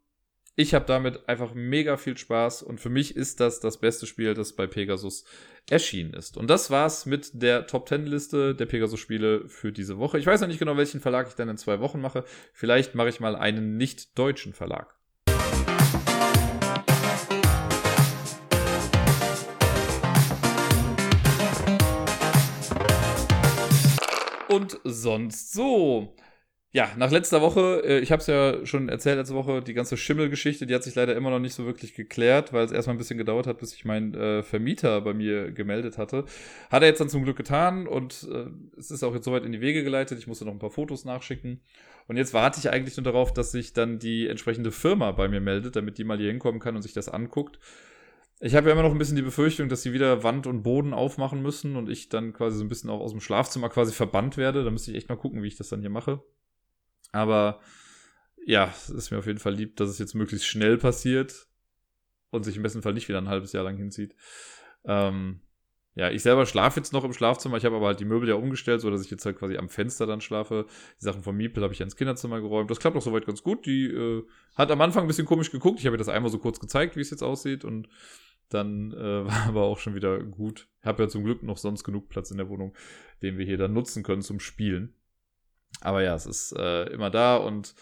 ich habe damit einfach mega viel Spaß und für mich ist das das beste Spiel, das bei Pegasus erschienen ist. Und das war's mit der Top 10 Liste der Pegasus Spiele für diese Woche. Ich weiß noch nicht genau, welchen Verlag ich dann in zwei Wochen mache. Vielleicht mache ich mal einen nicht deutschen Verlag. Und sonst so ja, nach letzter Woche, äh, ich habe es ja schon erzählt letzte Woche, die ganze Schimmelgeschichte, die hat sich leider immer noch nicht so wirklich geklärt, weil es erstmal ein bisschen gedauert hat, bis sich mein äh, Vermieter bei mir gemeldet hatte. Hat er jetzt dann zum Glück getan und äh, es ist auch jetzt soweit in die Wege geleitet. Ich musste noch ein paar Fotos nachschicken. Und jetzt warte ich eigentlich nur darauf, dass sich dann die entsprechende Firma bei mir meldet, damit die mal hier hinkommen kann und sich das anguckt. Ich habe ja immer noch ein bisschen die Befürchtung, dass sie wieder Wand und Boden aufmachen müssen und ich dann quasi so ein bisschen auch aus dem Schlafzimmer quasi verbannt werde. Da müsste ich echt mal gucken, wie ich das dann hier mache. Aber ja, es ist mir auf jeden Fall lieb, dass es jetzt möglichst schnell passiert und sich im besten Fall nicht wieder ein halbes Jahr lang hinzieht. Ähm, ja, ich selber schlafe jetzt noch im Schlafzimmer. Ich habe aber halt die Möbel ja umgestellt, so dass ich jetzt halt quasi am Fenster dann schlafe. Die Sachen von Miepel habe ich ja ins Kinderzimmer geräumt. Das klappt auch soweit ganz gut. Die äh, hat am Anfang ein bisschen komisch geguckt. Ich habe ihr das einmal so kurz gezeigt, wie es jetzt aussieht und dann äh, war aber auch schon wieder gut. Ich habe ja zum Glück noch sonst genug Platz in der Wohnung, den wir hier dann nutzen können zum Spielen. Aber ja, es ist äh, immer da und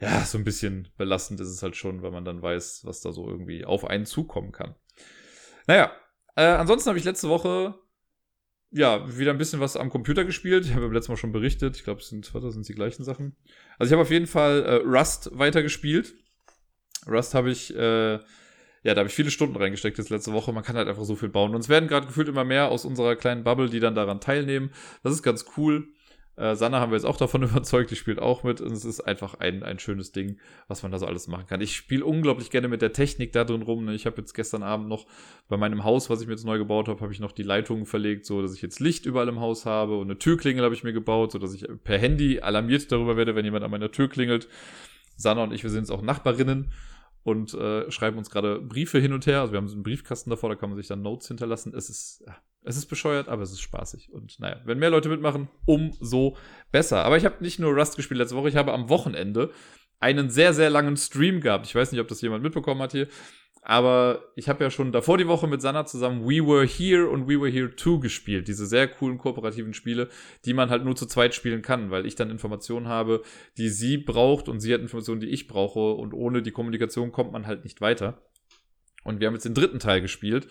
ja, so ein bisschen belastend ist es halt schon, weil man dann weiß, was da so irgendwie auf einen zukommen kann. Naja, äh, ansonsten habe ich letzte Woche ja wieder ein bisschen was am Computer gespielt. Ich habe beim letzten Mal schon berichtet. Ich glaube, es sind, was, sind die gleichen Sachen. Also ich habe auf jeden Fall äh, Rust weitergespielt. Rust habe ich, äh, ja, da habe ich viele Stunden reingesteckt jetzt letzte Woche. Man kann halt einfach so viel bauen. Und es werden gerade gefühlt immer mehr aus unserer kleinen Bubble, die dann daran teilnehmen. Das ist ganz cool. Äh, Sanna haben wir jetzt auch davon überzeugt, die spielt auch mit und es ist einfach ein, ein schönes Ding, was man da so alles machen kann. Ich spiele unglaublich gerne mit der Technik da drin rum. Ne? Ich habe jetzt gestern Abend noch bei meinem Haus, was ich mir jetzt neu gebaut habe, habe ich noch die Leitungen verlegt, so dass ich jetzt Licht überall im Haus habe und eine Türklingel habe ich mir gebaut, so dass ich per Handy alarmiert darüber werde, wenn jemand an meiner Tür klingelt. Sanna und ich, wir sind jetzt auch Nachbarinnen und äh, schreiben uns gerade Briefe hin und her. Also wir haben so einen Briefkasten davor, da kann man sich dann Notes hinterlassen. Es ist, es ist bescheuert, aber es ist spaßig. Und naja, wenn mehr Leute mitmachen, umso besser. Aber ich habe nicht nur Rust gespielt letzte Woche, ich habe am Wochenende einen sehr, sehr langen Stream gehabt. Ich weiß nicht, ob das jemand mitbekommen hat hier. Aber ich habe ja schon davor die Woche mit Sanna zusammen We Were Here und We Were Here 2 gespielt. Diese sehr coolen kooperativen Spiele, die man halt nur zu zweit spielen kann, weil ich dann Informationen habe, die sie braucht und sie hat Informationen, die ich brauche. Und ohne die Kommunikation kommt man halt nicht weiter. Und wir haben jetzt den dritten Teil gespielt.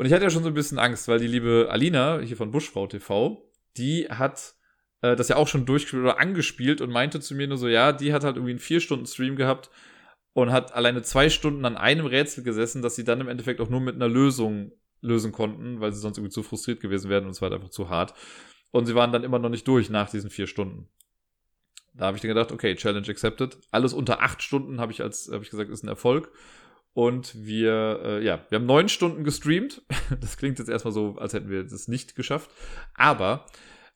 Und ich hatte ja schon so ein bisschen Angst, weil die liebe Alina, hier von Buschfrau TV, die hat äh, das ja auch schon durchgespielt oder angespielt und meinte zu mir nur so, ja, die hat halt irgendwie einen vier Stunden Stream gehabt und hat alleine zwei Stunden an einem Rätsel gesessen, dass sie dann im Endeffekt auch nur mit einer Lösung lösen konnten, weil sie sonst irgendwie zu frustriert gewesen wären und es war halt einfach zu hart. Und sie waren dann immer noch nicht durch nach diesen vier Stunden. Da habe ich dann gedacht, okay, Challenge accepted. Alles unter acht Stunden habe ich als, habe ich gesagt, ist ein Erfolg. Und wir, äh, ja, wir haben neun Stunden gestreamt. Das klingt jetzt erstmal so, als hätten wir das nicht geschafft. Aber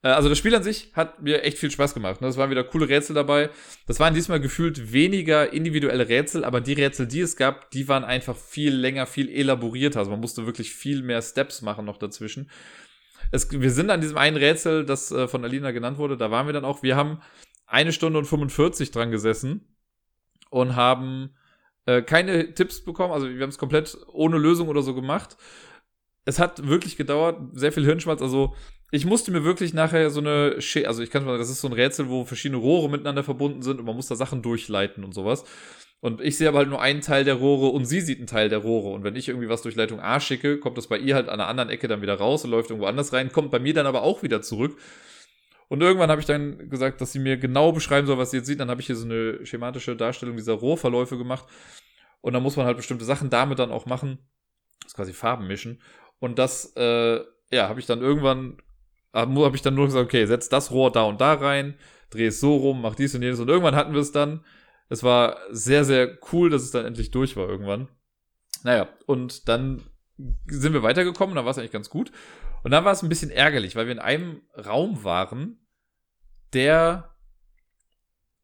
Äh, also das Spiel an sich hat mir echt viel Spaß gemacht. Ne? Es waren wieder coole Rätsel dabei. Das waren diesmal gefühlt weniger individuelle Rätsel, aber die Rätsel, die es gab, die waren einfach viel länger, viel elaborierter. Also man musste wirklich viel mehr Steps machen noch dazwischen. Es, wir sind an diesem einen Rätsel, das äh, von Alina genannt wurde, da waren wir dann auch. Wir haben eine Stunde und 45 dran gesessen und haben äh, keine Tipps bekommen. Also wir haben es komplett ohne Lösung oder so gemacht. Es hat wirklich gedauert, sehr viel Hirnschmalz. Also ich musste mir wirklich nachher so eine, Sch also ich kann mal, das ist so ein Rätsel, wo verschiedene Rohre miteinander verbunden sind und man muss da Sachen durchleiten und sowas. Und ich sehe aber halt nur einen Teil der Rohre und sie sieht einen Teil der Rohre. Und wenn ich irgendwie was durch Leitung A schicke, kommt das bei ihr halt an einer anderen Ecke dann wieder raus und läuft irgendwo anders rein, kommt bei mir dann aber auch wieder zurück. Und irgendwann habe ich dann gesagt, dass sie mir genau beschreiben soll, was sie jetzt sieht. Dann habe ich hier so eine schematische Darstellung dieser Rohrverläufe gemacht. Und dann muss man halt bestimmte Sachen damit dann auch machen. Das ist quasi Farben mischen. Und das, äh, ja, habe ich dann irgendwann, habe hab ich dann nur gesagt, okay, setz das Rohr da und da rein, dreh es so rum, mach dies und jenes. Und irgendwann hatten wir es dann. Es war sehr, sehr cool, dass es dann endlich durch war irgendwann. Naja, und dann sind wir weitergekommen, dann war es eigentlich ganz gut. Und dann war es ein bisschen ärgerlich, weil wir in einem Raum waren, der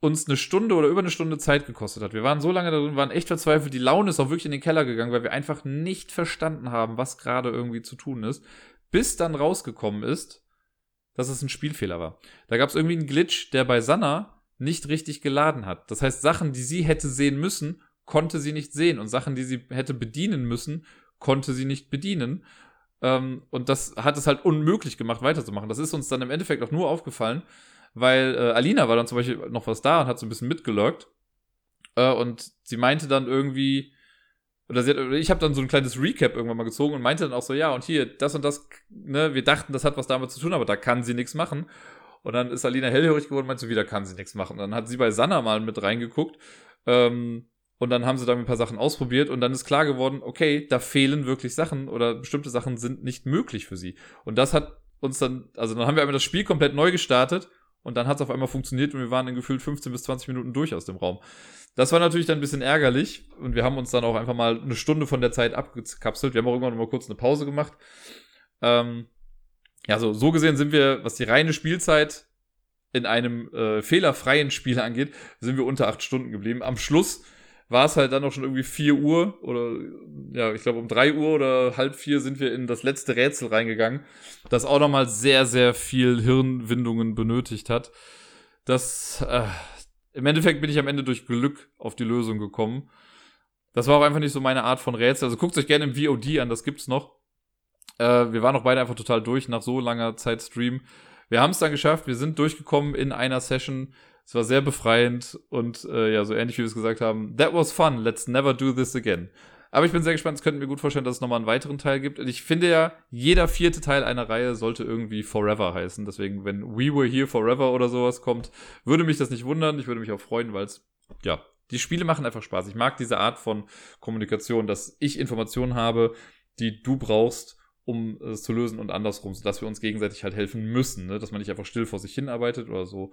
uns eine Stunde oder über eine Stunde Zeit gekostet hat. Wir waren so lange darin, waren echt verzweifelt. Die Laune ist auch wirklich in den Keller gegangen, weil wir einfach nicht verstanden haben, was gerade irgendwie zu tun ist. Bis dann rausgekommen ist, dass es ein Spielfehler war. Da gab es irgendwie einen Glitch, der bei Sanna nicht richtig geladen hat. Das heißt, Sachen, die sie hätte sehen müssen, konnte sie nicht sehen. Und Sachen, die sie hätte bedienen müssen, konnte sie nicht bedienen. Ähm, und das hat es halt unmöglich gemacht, weiterzumachen. Das ist uns dann im Endeffekt auch nur aufgefallen, weil äh, Alina war dann zum Beispiel noch was da und hat so ein bisschen mitgelurkt. Äh, und sie meinte dann irgendwie, oder, sie hat, ich habe dann so ein kleines Recap irgendwann mal gezogen und meinte dann auch so, ja, und hier, das und das, ne, wir dachten, das hat was damit zu tun, aber da kann sie nichts machen. Und dann ist Alina hellhörig geworden und meinte so, wieder kann sie nichts machen. Und dann hat sie bei Sanna mal mit reingeguckt. Ähm, und dann haben sie da ein paar Sachen ausprobiert und dann ist klar geworden, okay, da fehlen wirklich Sachen oder bestimmte Sachen sind nicht möglich für sie. Und das hat uns dann, also dann haben wir einmal das Spiel komplett neu gestartet und dann hat es auf einmal funktioniert und wir waren in gefühlt 15 bis 20 Minuten durch aus dem Raum. Das war natürlich dann ein bisschen ärgerlich und wir haben uns dann auch einfach mal eine Stunde von der Zeit abgekapselt. Wir haben auch irgendwann mal kurz eine Pause gemacht. Ähm, ja, so, so gesehen sind wir, was die reine Spielzeit in einem äh, fehlerfreien Spiel angeht, sind wir unter acht Stunden geblieben. Am Schluss war es halt dann auch schon irgendwie 4 Uhr oder ja, ich glaube um 3 Uhr oder halb vier sind wir in das letzte Rätsel reingegangen, das auch nochmal sehr, sehr viel Hirnwindungen benötigt hat. Das, äh, im Endeffekt bin ich am Ende durch Glück auf die Lösung gekommen. Das war auch einfach nicht so meine Art von Rätsel. Also guckt euch gerne im VOD an, das gibt's noch. Äh, wir waren auch beide einfach total durch nach so langer Zeit Stream. Wir haben es dann geschafft, wir sind durchgekommen in einer Session. Es war sehr befreiend und äh, ja, so ähnlich wie wir es gesagt haben. That was fun, let's never do this again. Aber ich bin sehr gespannt, es könnte mir gut vorstellen, dass es nochmal einen weiteren Teil gibt. Und ich finde ja, jeder vierte Teil einer Reihe sollte irgendwie Forever heißen. Deswegen, wenn We Were Here Forever oder sowas kommt, würde mich das nicht wundern. Ich würde mich auch freuen, weil es, ja, die Spiele machen einfach Spaß. Ich mag diese Art von Kommunikation, dass ich Informationen habe, die du brauchst, um es zu lösen und andersrum, dass wir uns gegenseitig halt helfen müssen, ne? dass man nicht einfach still vor sich hin arbeitet oder so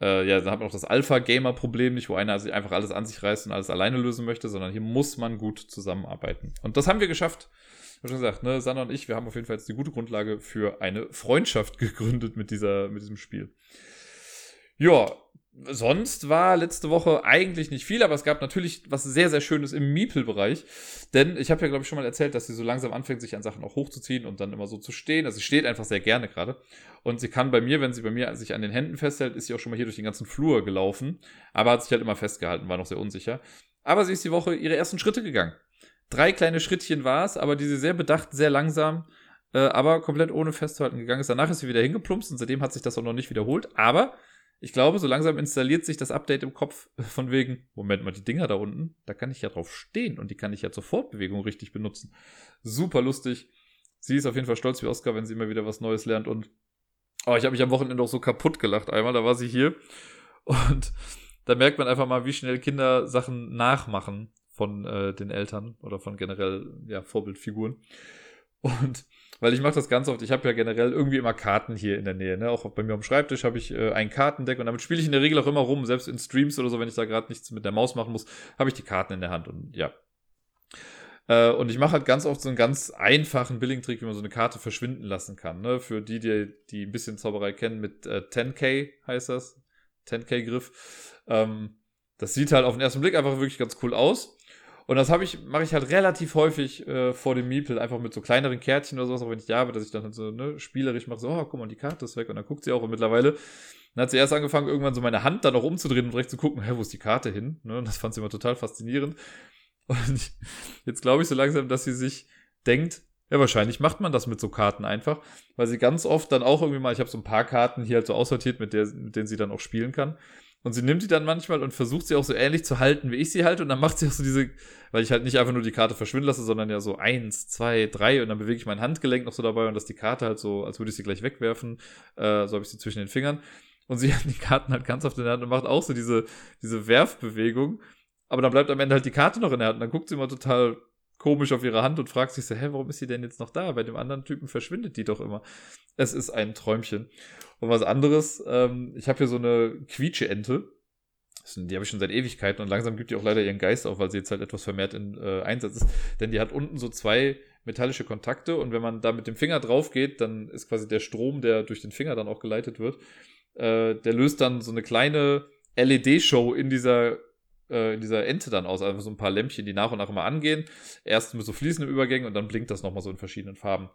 äh, ja, dann hat man auch das Alpha-Gamer-Problem nicht, wo einer sich einfach alles an sich reißt und alles alleine lösen möchte, sondern hier muss man gut zusammenarbeiten. Und das haben wir geschafft. Ich habe schon gesagt, ne, Sanna und ich, wir haben auf jeden Fall jetzt die gute Grundlage für eine Freundschaft gegründet mit, dieser, mit diesem Spiel. Ja, sonst war letzte Woche eigentlich nicht viel, aber es gab natürlich was sehr, sehr Schönes im Meeple-Bereich. Denn ich habe ja, glaube ich, schon mal erzählt, dass sie so langsam anfängt, sich an Sachen auch hochzuziehen und dann immer so zu stehen. Also sie steht einfach sehr gerne gerade. Und sie kann bei mir, wenn sie bei mir sich an den Händen festhält, ist sie auch schon mal hier durch den ganzen Flur gelaufen. Aber hat sich halt immer festgehalten, war noch sehr unsicher. Aber sie ist die Woche ihre ersten Schritte gegangen. Drei kleine Schrittchen war es, aber die sie sehr bedacht, sehr langsam, äh, aber komplett ohne festzuhalten gegangen ist. Danach ist sie wieder hingeplumpst und seitdem hat sich das auch noch nicht wiederholt. Aber ich glaube, so langsam installiert sich das Update im Kopf von wegen, Moment mal, die Dinger da unten, da kann ich ja drauf stehen und die kann ich ja zur Fortbewegung richtig benutzen. Super lustig. Sie ist auf jeden Fall stolz wie Oscar, wenn sie immer wieder was Neues lernt und oh, ich habe mich am Wochenende auch so kaputt gelacht einmal, da war sie hier und da merkt man einfach mal, wie schnell Kinder Sachen nachmachen von äh, den Eltern oder von generell ja, Vorbildfiguren. Und weil ich mache das ganz oft, ich habe ja generell irgendwie immer Karten hier in der Nähe. Ne? Auch bei mir am Schreibtisch habe ich äh, ein Kartendeck und damit spiele ich in der Regel auch immer rum, selbst in Streams oder so, wenn ich da gerade nichts mit der Maus machen muss, habe ich die Karten in der Hand und ja. Äh, und ich mache halt ganz oft so einen ganz einfachen Billing-Trick, wie man so eine Karte verschwinden lassen kann. Ne? Für die, die, die ein bisschen Zauberei kennen, mit äh, 10k heißt das. 10k-Griff. Ähm, das sieht halt auf den ersten Blick einfach wirklich ganz cool aus. Und das habe ich, mache ich halt relativ häufig äh, vor dem Meeple, einfach mit so kleineren Kärtchen oder sowas, auch wenn ich die habe, dass ich dann halt so ne, spielerisch mache, so, oh, guck mal, die Karte ist weg und dann guckt sie auch und mittlerweile dann hat sie erst angefangen, irgendwann so meine Hand dann auch umzudrehen und direkt zu gucken, hä, wo ist die Karte hin? Ne? Und das fand sie immer total faszinierend. Und jetzt glaube ich so langsam, dass sie sich denkt, ja, wahrscheinlich macht man das mit so Karten einfach, weil sie ganz oft dann auch irgendwie mal, ich habe so ein paar Karten hier halt so aussortiert, mit, der, mit denen sie dann auch spielen kann. Und sie nimmt die dann manchmal und versucht sie auch so ähnlich zu halten, wie ich sie halte. Und dann macht sie auch so diese, weil ich halt nicht einfach nur die Karte verschwinden lasse, sondern ja so eins, zwei, drei und dann bewege ich mein Handgelenk noch so dabei und dass die Karte halt so, als würde ich sie gleich wegwerfen. Äh, so habe ich sie zwischen den Fingern. Und sie hat die Karten halt ganz auf der Hand und macht auch so diese, diese Werfbewegung. Aber dann bleibt am Ende halt die Karte noch in der Hand. Und dann guckt sie immer total komisch auf ihre Hand und fragt sich so, hä, warum ist sie denn jetzt noch da? Bei dem anderen Typen verschwindet die doch immer. Es ist ein Träumchen. Und was anderes, ähm, ich habe hier so eine Quietsche-Ente. Die habe ich schon seit Ewigkeiten und langsam gibt die auch leider ihren Geist auf, weil sie jetzt halt etwas vermehrt in äh, Einsatz ist. Denn die hat unten so zwei metallische Kontakte und wenn man da mit dem Finger drauf geht, dann ist quasi der Strom, der durch den Finger dann auch geleitet wird, äh, der löst dann so eine kleine LED-Show in dieser äh, in dieser Ente dann aus, also so ein paar Lämpchen, die nach und nach immer angehen. Erst mit so fließenden Übergängen und dann blinkt das nochmal so in verschiedenen Farben.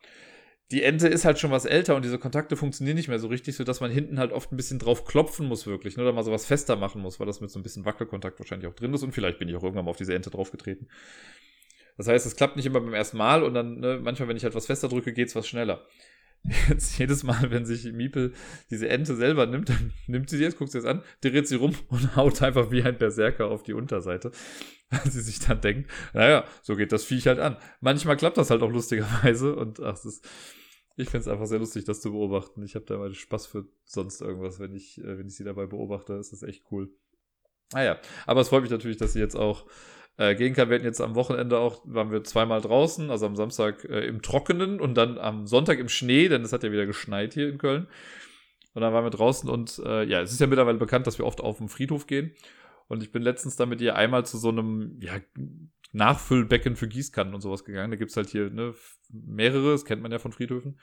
Die Ente ist halt schon was älter und diese Kontakte funktionieren nicht mehr so richtig, sodass man hinten halt oft ein bisschen drauf klopfen muss, wirklich, ne, oder mal sowas fester machen muss, weil das mit so ein bisschen Wackelkontakt wahrscheinlich auch drin ist und vielleicht bin ich auch irgendwann mal auf diese Ente draufgetreten. Das heißt, es klappt nicht immer beim ersten Mal und dann, ne, manchmal, wenn ich halt was fester drücke, geht's was schneller. Jetzt jedes Mal, wenn sich Miepel diese Ente selber nimmt, dann nimmt sie sie jetzt, guckt sie jetzt an, dreht sie rum und haut einfach wie ein Berserker auf die Unterseite. Weil sie sich dann denkt, naja, so geht das Viech halt an. Manchmal klappt das halt auch lustigerweise und ach, das ist, ich finde es einfach sehr lustig, das zu beobachten. Ich habe da mal Spaß für sonst irgendwas, wenn ich, äh, wenn ich sie dabei beobachte. Das ist echt cool. Naja, aber es freut mich natürlich, dass sie jetzt auch äh, kann. Wir hatten jetzt am Wochenende auch, waren wir zweimal draußen, also am Samstag äh, im Trockenen und dann am Sonntag im Schnee, denn es hat ja wieder geschneit hier in Köln. Und dann waren wir draußen und äh, ja, es ist ja mittlerweile bekannt, dass wir oft auf den Friedhof gehen. Und ich bin letztens da mit ihr einmal zu so einem ja, Nachfüllbecken für Gießkannen und sowas gegangen. Da gibt's halt hier ne, mehrere, das kennt man ja von Friedhöfen.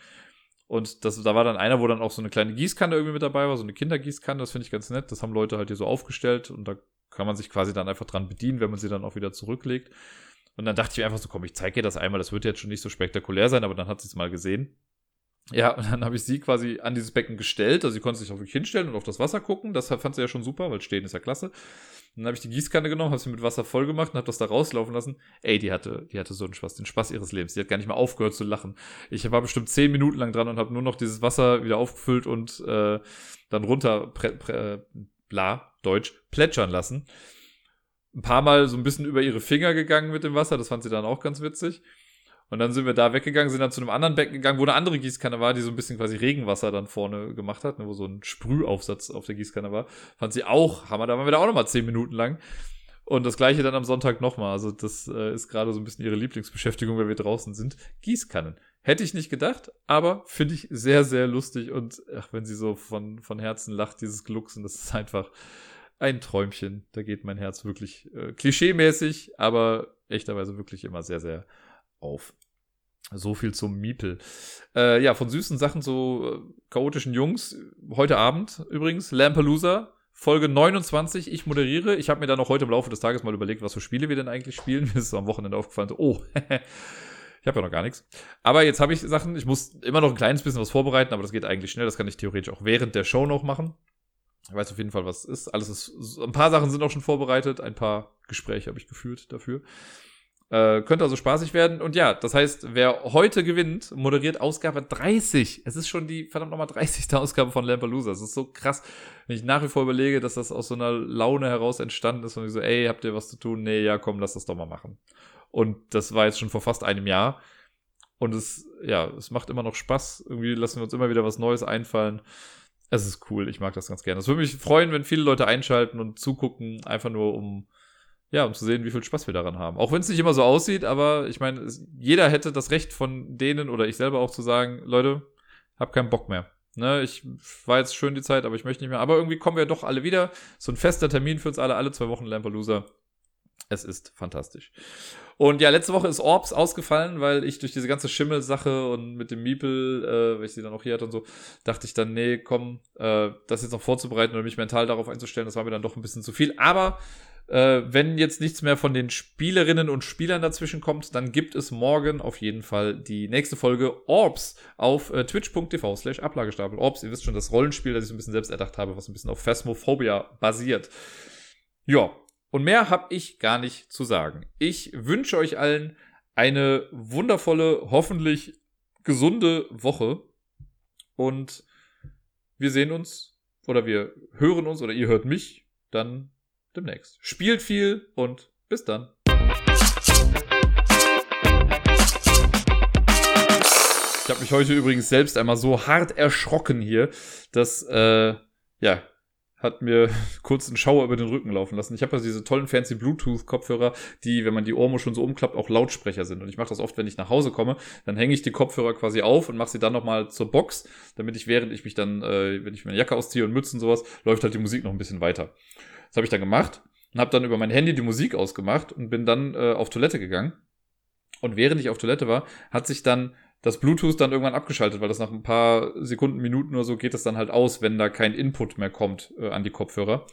Und das, da war dann einer, wo dann auch so eine kleine Gießkanne irgendwie mit dabei war, so eine Kindergießkanne, das finde ich ganz nett. Das haben Leute halt hier so aufgestellt und da kann man sich quasi dann einfach dran bedienen, wenn man sie dann auch wieder zurücklegt. Und dann dachte ich mir einfach so, komm, ich zeige ihr das einmal, das wird jetzt schon nicht so spektakulär sein, aber dann hat sie es mal gesehen. Ja, und dann habe ich sie quasi an dieses Becken gestellt. Also sie konnte sich auch wirklich hinstellen und auf das Wasser gucken. Das fand sie ja schon super, weil stehen ist ja klasse. Dann habe ich die Gießkanne genommen, habe sie mit Wasser voll gemacht und habe das da rauslaufen lassen. Ey, die hatte, die hatte so einen Spaß, den Spaß ihres Lebens. Die hat gar nicht mehr aufgehört zu lachen. Ich war bestimmt zehn Minuten lang dran und habe nur noch dieses Wasser wieder aufgefüllt und äh, dann runter, prä, prä, bla, Deutsch, plätschern lassen. Ein paar Mal so ein bisschen über ihre Finger gegangen mit dem Wasser, das fand sie dann auch ganz witzig. Und dann sind wir da weggegangen, sind dann zu einem anderen Becken gegangen, wo eine andere Gießkanne war, die so ein bisschen quasi Regenwasser dann vorne gemacht hat, ne, wo so ein Sprühaufsatz auf der Gießkanne war. Fand sie auch Hammer. Da waren wir da auch nochmal zehn Minuten lang. Und das gleiche dann am Sonntag nochmal. Also das äh, ist gerade so ein bisschen ihre Lieblingsbeschäftigung, weil wir draußen sind. Gießkannen. Hätte ich nicht gedacht, aber finde ich sehr, sehr lustig. Und ach, wenn sie so von, von Herzen lacht, dieses Glucksen, das ist einfach ein Träumchen. Da geht mein Herz wirklich äh, klischeemäßig, aber echterweise wirklich immer sehr, sehr auf. So viel zum Miepel. Äh, ja, von süßen Sachen, so äh, chaotischen Jungs. Heute Abend übrigens, Lampalooza, Folge 29. Ich moderiere. Ich habe mir dann noch heute im Laufe des Tages mal überlegt, was für Spiele wir denn eigentlich spielen. Mir ist es am Wochenende aufgefallen, so, oh, habe ja noch gar nichts. Aber jetzt habe ich Sachen, ich muss immer noch ein kleines bisschen was vorbereiten, aber das geht eigentlich schnell. Das kann ich theoretisch auch während der Show noch machen. Ich weiß auf jeden Fall, was es ist. Alles ist, ein paar Sachen sind auch schon vorbereitet. Ein paar Gespräche habe ich geführt dafür. Äh, könnte also spaßig werden. Und ja, das heißt, wer heute gewinnt, moderiert Ausgabe 30. Es ist schon die verdammt nochmal 30. Ausgabe von Lampalooza. Es ist so krass, wenn ich nach wie vor überlege, dass das aus so einer Laune heraus entstanden ist und ich so, ey, habt ihr was zu tun? Nee, ja, komm, lass das doch mal machen. Und das war jetzt schon vor fast einem Jahr. Und es, ja, es macht immer noch Spaß. Irgendwie lassen wir uns immer wieder was Neues einfallen. Es ist cool. Ich mag das ganz gerne. Es würde mich freuen, wenn viele Leute einschalten und zugucken, einfach nur um ja, um zu sehen, wie viel Spaß wir daran haben. Auch wenn es nicht immer so aussieht, aber ich meine, jeder hätte das Recht von denen oder ich selber auch zu sagen, Leute, hab keinen Bock mehr. Ne, ich war jetzt schön die Zeit, aber ich möchte nicht mehr. Aber irgendwie kommen wir doch alle wieder. So ein fester Termin für uns alle, alle zwei Wochen Lampalooza. Es ist fantastisch. Und ja, letzte Woche ist Orbs ausgefallen, weil ich durch diese ganze Schimmel-Sache und mit dem Miepel, äh, weil ich sie dann auch hier hatte und so, dachte ich dann, nee, komm, äh, das jetzt noch vorzubereiten oder mich mental darauf einzustellen, das war mir dann doch ein bisschen zu viel. Aber äh, wenn jetzt nichts mehr von den Spielerinnen und Spielern dazwischen kommt, dann gibt es morgen auf jeden Fall die nächste Folge Orbs auf äh, twitch.tv slash Ablagestapel. Orbs, ihr wisst schon, das Rollenspiel, das ich so ein bisschen selbst erdacht habe, was ein bisschen auf Phasmophobia basiert. Ja, und mehr habe ich gar nicht zu sagen. Ich wünsche euch allen eine wundervolle, hoffentlich gesunde Woche. Und wir sehen uns oder wir hören uns oder ihr hört mich dann demnächst. Spielt viel und bis dann. Ich habe mich heute übrigens selbst einmal so hart erschrocken hier, dass äh, ja hat mir kurz einen Schauer über den Rücken laufen lassen. Ich habe also diese tollen fancy Bluetooth-Kopfhörer, die, wenn man die Ohrmuschel schon so umklappt, auch Lautsprecher sind. Und ich mache das oft, wenn ich nach Hause komme. Dann hänge ich die Kopfhörer quasi auf und mache sie dann nochmal zur Box, damit ich, während ich mich dann, äh, wenn ich meine Jacke ausziehe und Mützen und sowas, läuft halt die Musik noch ein bisschen weiter. Das habe ich dann gemacht und habe dann über mein Handy die Musik ausgemacht und bin dann äh, auf Toilette gegangen. Und während ich auf Toilette war, hat sich dann das Bluetooth dann irgendwann abgeschaltet, weil das nach ein paar Sekunden, Minuten oder so geht das dann halt aus, wenn da kein Input mehr kommt äh, an die Kopfhörer.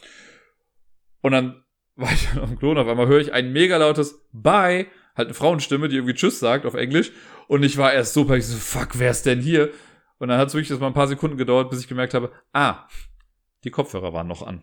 Und dann war ich dann am Klo und auf einmal höre ich ein mega lautes Bye, halt eine Frauenstimme, die irgendwie Tschüss sagt auf Englisch. Und ich war erst super, ich so, fuck, wer ist denn hier? Und dann hat es wirklich das mal ein paar Sekunden gedauert, bis ich gemerkt habe, ah, die Kopfhörer waren noch an.